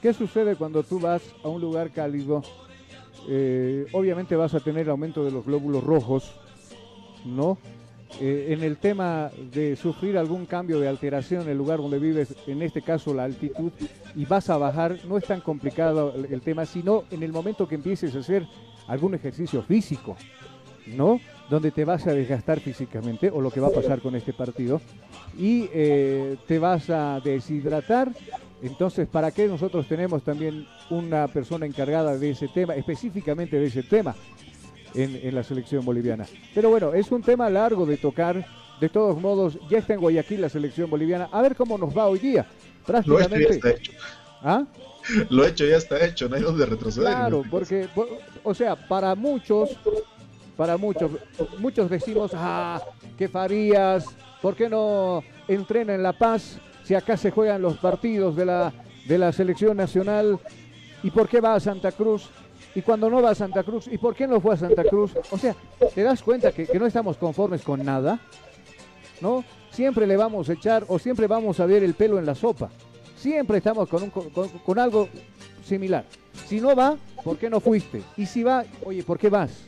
¿qué sucede cuando tú vas a un lugar cálido? Eh, obviamente vas a tener aumento de los glóbulos rojos, ¿no? Eh, en el tema de sufrir algún cambio de alteración en el lugar donde vives, en este caso la altitud, y vas a bajar, no es tan complicado el, el tema, sino en el momento que empieces a hacer algún ejercicio físico, ¿no? Donde te vas a desgastar físicamente, o lo que va a pasar con este partido, y eh, te vas a deshidratar. Entonces, ¿para qué nosotros tenemos también una persona encargada de ese tema, específicamente de ese tema en, la selección boliviana? Pero bueno, es un tema largo de tocar. De todos modos, ya está en Guayaquil la selección boliviana. A ver cómo nos va hoy día. Prácticamente. Lo hecho ya está hecho. ¿Ah? Lo hecho ya está hecho, no hay donde retroceder. Claro, porque, o sea, para muchos para muchos. Muchos decimos, ah, ¿qué Farías? ¿Por qué no entrena en La Paz si acá se juegan los partidos de la, de la selección nacional? ¿Y por qué va a Santa Cruz? Y cuando no va a Santa Cruz, ¿y por qué no fue a Santa Cruz? O sea, ¿te das cuenta que, no estamos conformes con nada? ¿No? Siempre le vamos a echar o siempre vamos a ver el pelo en la sopa. Siempre estamos con, un, con algo similar. Si no va, ¿por qué no fuiste? Y si va, oye, ¿por qué vas?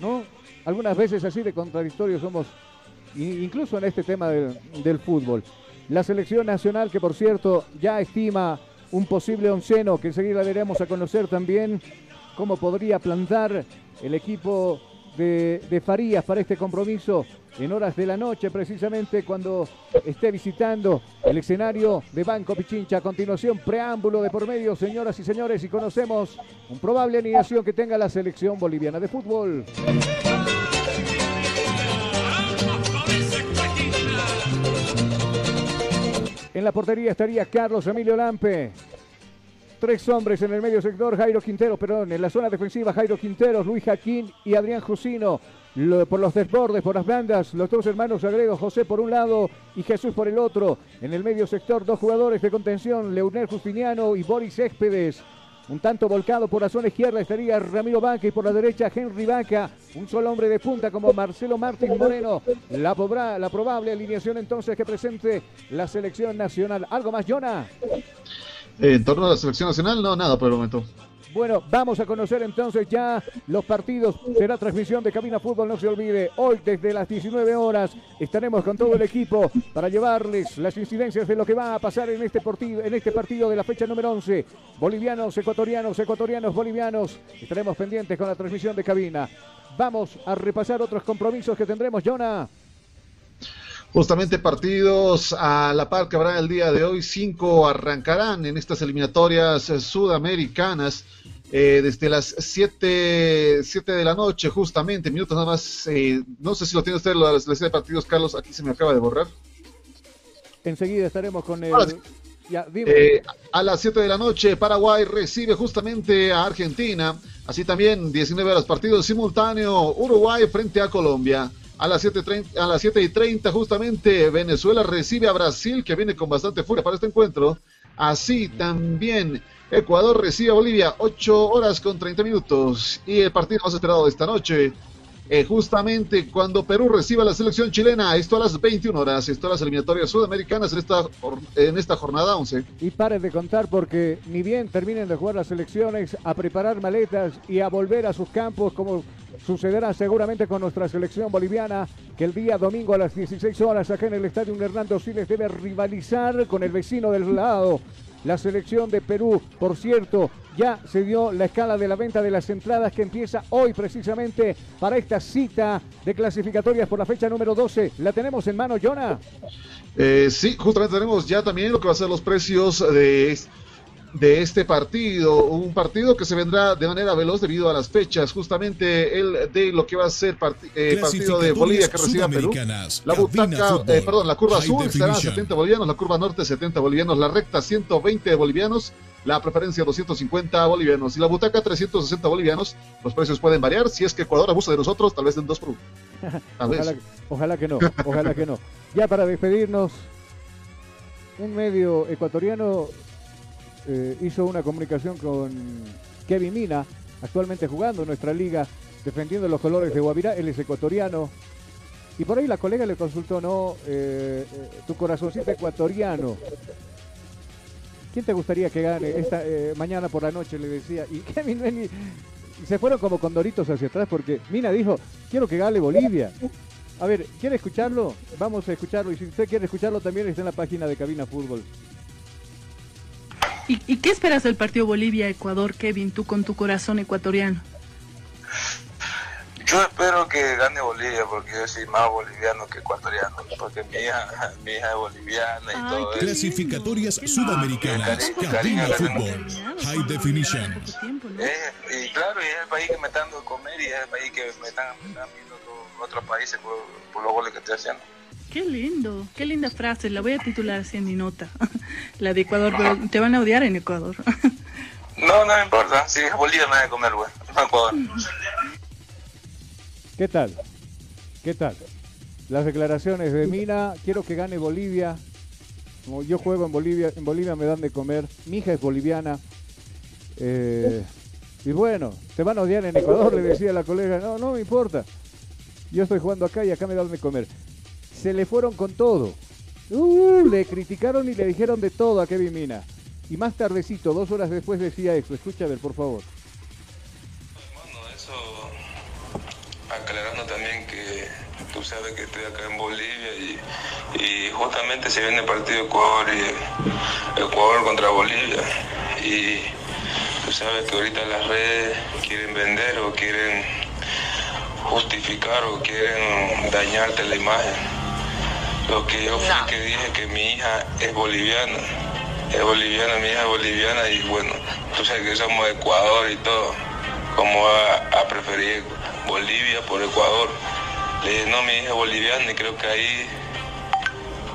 ¿No? Algunas veces así de contradictorios somos, incluso en este tema del, fútbol. La selección nacional, que por cierto ya estima un posible onceno, que enseguida daremos a conocer también cómo podría plantar el equipo de, de Farías para este compromiso en horas de la noche, precisamente cuando esté visitando el escenario de Banco Pichincha. A continuación, preámbulo de por medio, señoras y señores, y conocemos un probable alineación que tenga la selección boliviana de fútbol. En la portería estaría Carlos Emilio Lampe. Tres hombres en el medio sector, Jairo Quintero, perdón, en la zona defensiva, Jairo Quinteros, Luis Jaquín y Adrián Jusino. Por los desbordes, por las bandas, los dos hermanos Agredo, José por un lado y Jesús por el otro. En el medio sector, dos jugadores de contención, Leonel Justiniano y Boris Céspedes. Un tanto volcado por la zona izquierda estaría Ramiro Vaca y por la derecha Henry Vaca. Un solo hombre de punta como Marcelo Martín Moreno. La, pobra- la probable alineación entonces que presente la selección nacional. ¿Algo más, Jonah? En torno a la selección nacional, no, nada por el momento. Bueno, vamos a conocer entonces ya los partidos. Será transmisión de Cabina Fútbol, no se olvide. Hoy desde las 19 horas estaremos con todo el equipo para llevarles las incidencias de lo que va a pasar en este partido, en este partido de la fecha número 11. Bolivianos, ecuatorianos, ecuatorianos, bolivianos. Estaremos pendientes con la transmisión de Cabina. Vamos a repasar otros compromisos que tendremos, Jonah. Justamente partidos a la par que habrá el día de hoy, cinco arrancarán en estas eliminatorias sudamericanas eh, desde las 7 siete de la noche, justamente, minutos nada más. eh, no sé si lo tiene usted la selección de partidos, Carlos, aquí se me acaba de borrar. Enseguida estaremos con el. Sí. Ya. Eh, a las 7 de la noche, Paraguay recibe justamente a Argentina. Así también, 19 horas partidos simultáneo, Uruguay frente a Colombia. A las 7.30 a las 7 y 30, justamente, Venezuela recibe a Brasil, que viene con bastante furia para este encuentro. Así también, Ecuador recibe a Bolivia, 8 horas con 30 minutos. Y el partido más esperado de esta noche, eh, justamente cuando Perú reciba a la selección chilena, esto a las 21 horas, esto a las eliminatorias sudamericanas en esta, en esta jornada 11. Y paren de contar porque ni bien terminen de jugar las selecciones, a preparar maletas y a volver a sus campos como sucederá seguramente con nuestra selección boliviana, que el día domingo a las 16 horas acá en el estadio Hernando Siles debe rivalizar con el vecino del lado. La selección de Perú, por cierto, ya se dio la escala de la venta de las entradas que empieza hoy precisamente para esta cita de clasificatorias por la fecha número 12. ¿La tenemos en mano, Jonah? Eh, sí, justamente tenemos ya también lo que va a ser los precios de, de este partido. Un partido que se vendrá de manera veloz debido a las fechas. Justamente el de lo que va a ser parti- eh, partido de Bolivia que recibe a Perú. La butaca, eh, perdón, la curva sur será Definition. 70 bolivianos, la curva norte 70 bolivianos, la recta 120 bolivianos, la preferencia 250 bolivianos y la butaca 360 bolivianos. Los precios pueden variar. Si es que Ecuador abusa de nosotros, tal vez den dos por uno. Tal vez. Ojalá, ojalá que no, ojalá que no. Ya para despedirnos, un medio ecuatoriano eh, hizo una comunicación con Kevin Mina, actualmente jugando en nuestra liga, defendiendo los colores de Guavirá, él es ecuatoriano. Y por ahí la colega le consultó, ¿no? Eh, eh, tu corazoncito ecuatoriano. ¿Quién te gustaría que gane esta eh, mañana por la noche? Le decía. Y Kevin Meni se fueron como condoritos hacia atrás porque Mina dijo, quiero que gane Bolivia. A ver, ¿quiere escucharlo? Vamos a escucharlo. Y si usted quiere escucharlo, también está en la página de Cabina Fútbol. ¿Y, y qué esperas del partido Bolivia-Ecuador, Kevin, tú con tu corazón ecuatoriano? Yo espero que gane Bolivia porque yo soy más boliviano que ecuatoriano, porque mi hija, mi hija es boliviana y todo eso. Clasificatorias sudamericanas, Cari- Cabina Fútbol, High Definition. Eh, y claro, y es el país que me están dando de comer y es el país que me están, me están viendo otros- otros países por, por los goles que estoy haciendo. Qué lindo, qué linda frase. La voy a titular así en mi nota. La de Ecuador, pero te van a odiar en Ecuador. No, no me importa, si es Bolivia me va a comer, güey, no Ecuador. ¿Qué tal? ¿Qué tal? Las declaraciones de Mina, quiero que gane Bolivia. Como yo juego en Bolivia, en Bolivia me dan de comer. Mi hija es boliviana. Eh, y bueno, te van a odiar en Ecuador, le decía la colega. No, no me importa. Yo estoy jugando acá y acá me dan de comer. Se le fueron con todo. Uh, le criticaron y le dijeron de todo a Kevin Mina. Y más tardecito, dos horas después decía esto. Escucha ver, por favor. Tú sabes que estoy acá en Bolivia y, y justamente se viene el partido Ecuador y Ecuador contra Bolivia y tú sabes que ahorita las redes quieren vender o quieren justificar o quieren dañarte la imagen. Lo que yo fui que dije que mi hija es boliviana. Es boliviana, mi hija es boliviana y bueno, tú sabes que somos de Ecuador y todo. Como a, a preferir Bolivia por Ecuador. Le dije, no, mi hija es boliviana y creo que ahí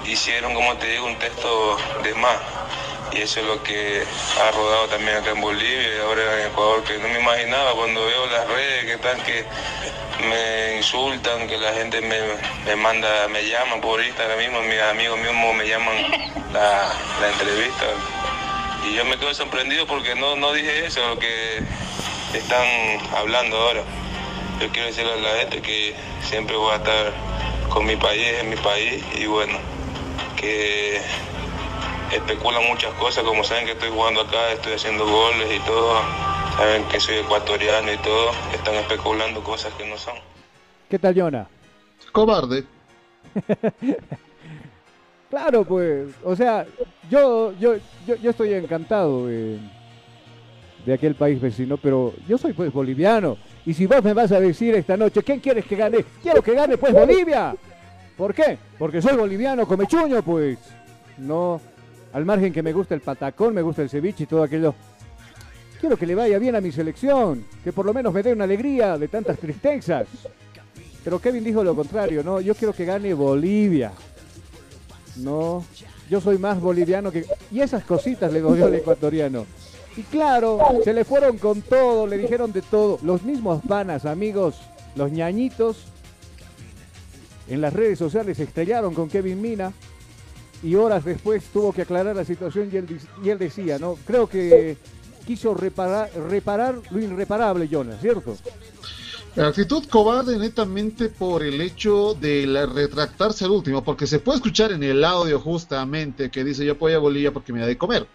hicieron, como te digo, un texto de más. Y eso es lo que ha rodado también acá en Bolivia y ahora en Ecuador, que no me imaginaba cuando veo las redes que están que me insultan, que la gente me, me manda, me llama por Instagram mismo, mis amigos mismos me llaman la, la entrevista. Y yo me quedo sorprendido porque no, no dije eso, lo que están hablando ahora. Yo quiero decirle a la gente que siempre voy a estar con mi país, en mi país, y bueno, que especulan muchas cosas, como saben que estoy jugando acá, estoy haciendo goles y todo, saben que soy ecuatoriano y todo, están especulando cosas que no son. ¿Qué tal, Jonah? Cobarde. claro, pues, o sea, yo, yo, yo, yo estoy encantado de, de aquel país vecino, pero yo soy pues boliviano. Y si vos me vas a decir esta noche, ¿quién quieres que gane? Quiero que gane pues Bolivia. ¿Por qué? Porque soy boliviano, comechuño, pues. No, al margen que me gusta el patacón, me gusta el ceviche y todo aquello. Quiero que le vaya bien a mi selección, que por lo menos me dé una alegría de tantas tristezas. Pero Kevin dijo lo contrario, ¿no? Yo quiero que gane Bolivia. No, yo soy más boliviano que... Y esas cositas le doy al ecuatoriano. Y claro, se le fueron con todo, le dijeron de todo. Los mismos panas, amigos, los ñañitos, en las redes sociales estrellaron con Kevin Mina y horas después tuvo que aclarar la situación y él, y él decía, ¿no? Creo que quiso reparar, reparar lo irreparable, Jonas, ¿cierto? Actitud cobarde netamente por el hecho de la retractarse al último, porque se puede escuchar en el audio justamente que dice yo voy a Bolivia porque me da de comer.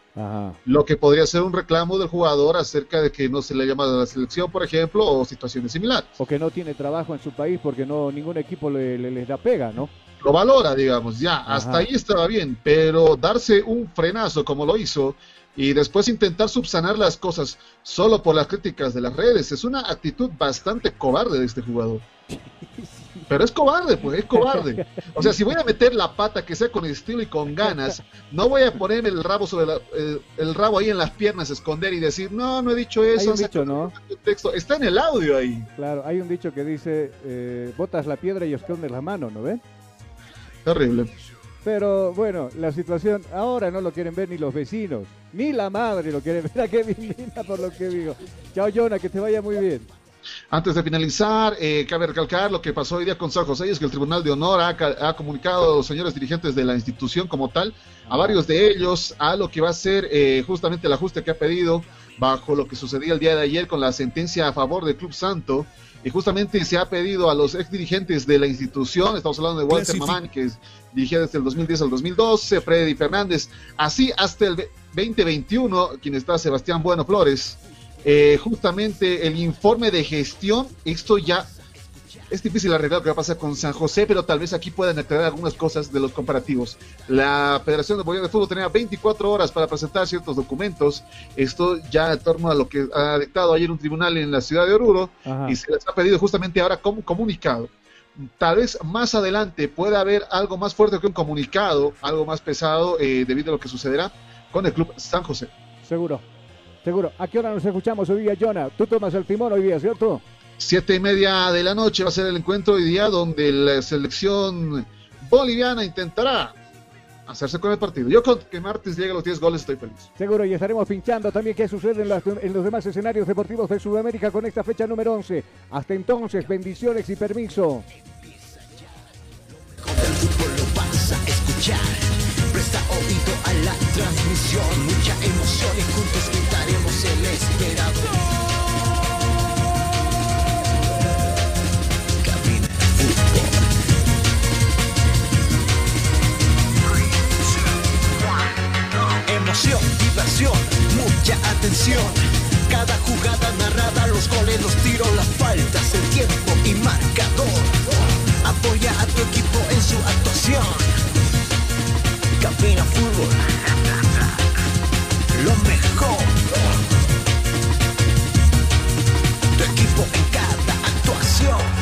Lo que podría ser un reclamo del jugador acerca de que no se le llama a la selección, por ejemplo, o situaciones similares. O que no tiene trabajo en su país porque no ningún equipo le, le- les da pega, ¿no? Lo valora, digamos, ya, hasta ahí estaba bien, pero darse un frenazo como lo hizo y después intentar subsanar las cosas solo por las críticas de las redes es una actitud bastante cobarde de este jugador. Pero es cobarde, pues, es cobarde. O sea, si voy a meter la pata que sea con estilo y con ganas, no voy a ponerme el rabo sobre la- el, el rabo ahí en las piernas, esconder y decir, no, no he dicho Hay eso. un dicho, ¿no? texto. Está en el audio ahí. Claro, hay un dicho que dice, eh, botas la piedra y escondes la mano, ¿no ven? Terrible. Pero bueno, la situación ahora no lo quieren ver ni los vecinos, ni la madre lo quiere ver a Kevin Mina por lo que digo. Chao, Jonah, que te vaya muy bien. Antes de finalizar, eh, cabe recalcar lo que pasó hoy día con San José, es que el Tribunal de Honor ha, ha comunicado a los señores dirigentes de la institución como tal, a varios de ellos, a lo que va a ser eh, justamente el ajuste que ha pedido bajo lo que sucedía el día de ayer con la sentencia a favor del Club Santo. Y justamente se ha pedido a los ex dirigentes de la institución, estamos hablando de Walter Clasific- Mamán, que dirigía desde el 2010 al 2012, Freddy Fernández, así hasta el ve- 2021, quien está Sebastián Bueno Flores. Eh, justamente el informe de gestión, esto ya es difícil arreglar lo que va a pasar con San José, pero tal vez aquí puedan aclarar algunas cosas de los comparativos. La Federación de Bolivia de Fútbol tenía 24 horas para presentar ciertos documentos. Esto ya en torno a lo que ha dictado ayer un tribunal en la ciudad de Oruro Ajá. y se les ha pedido justamente ahora como comunicado. Tal vez más adelante pueda haber algo más fuerte que un comunicado, algo más pesado eh, debido a lo que sucederá con el club San José. Seguro, seguro. ¿A qué hora nos escuchamos hoy día, Jonah? Tú tomas el timón hoy día, ¿cierto? Siete y media de la noche va a ser el encuentro hoy día donde la selección boliviana intentará hacerse con el partido. Yo con que martes llegue a los 10 goles estoy feliz. Seguro, y estaremos pinchando también qué sucede en, las- en los demás escenarios deportivos de Sudamérica con esta fecha número 11. Hasta entonces, bendiciones y permiso. vas a escuchar. Presta oído a la transmisión, mucha emoción y juntos gritaremos el esperado. diversión, mucha atención. Cada jugada narrada, los goles, los tiros, las faltas, el tiempo y marcador. Apoya a tu equipo en su actuación. Cabina Fútbol, lo mejor. Tu equipo en cada actuación.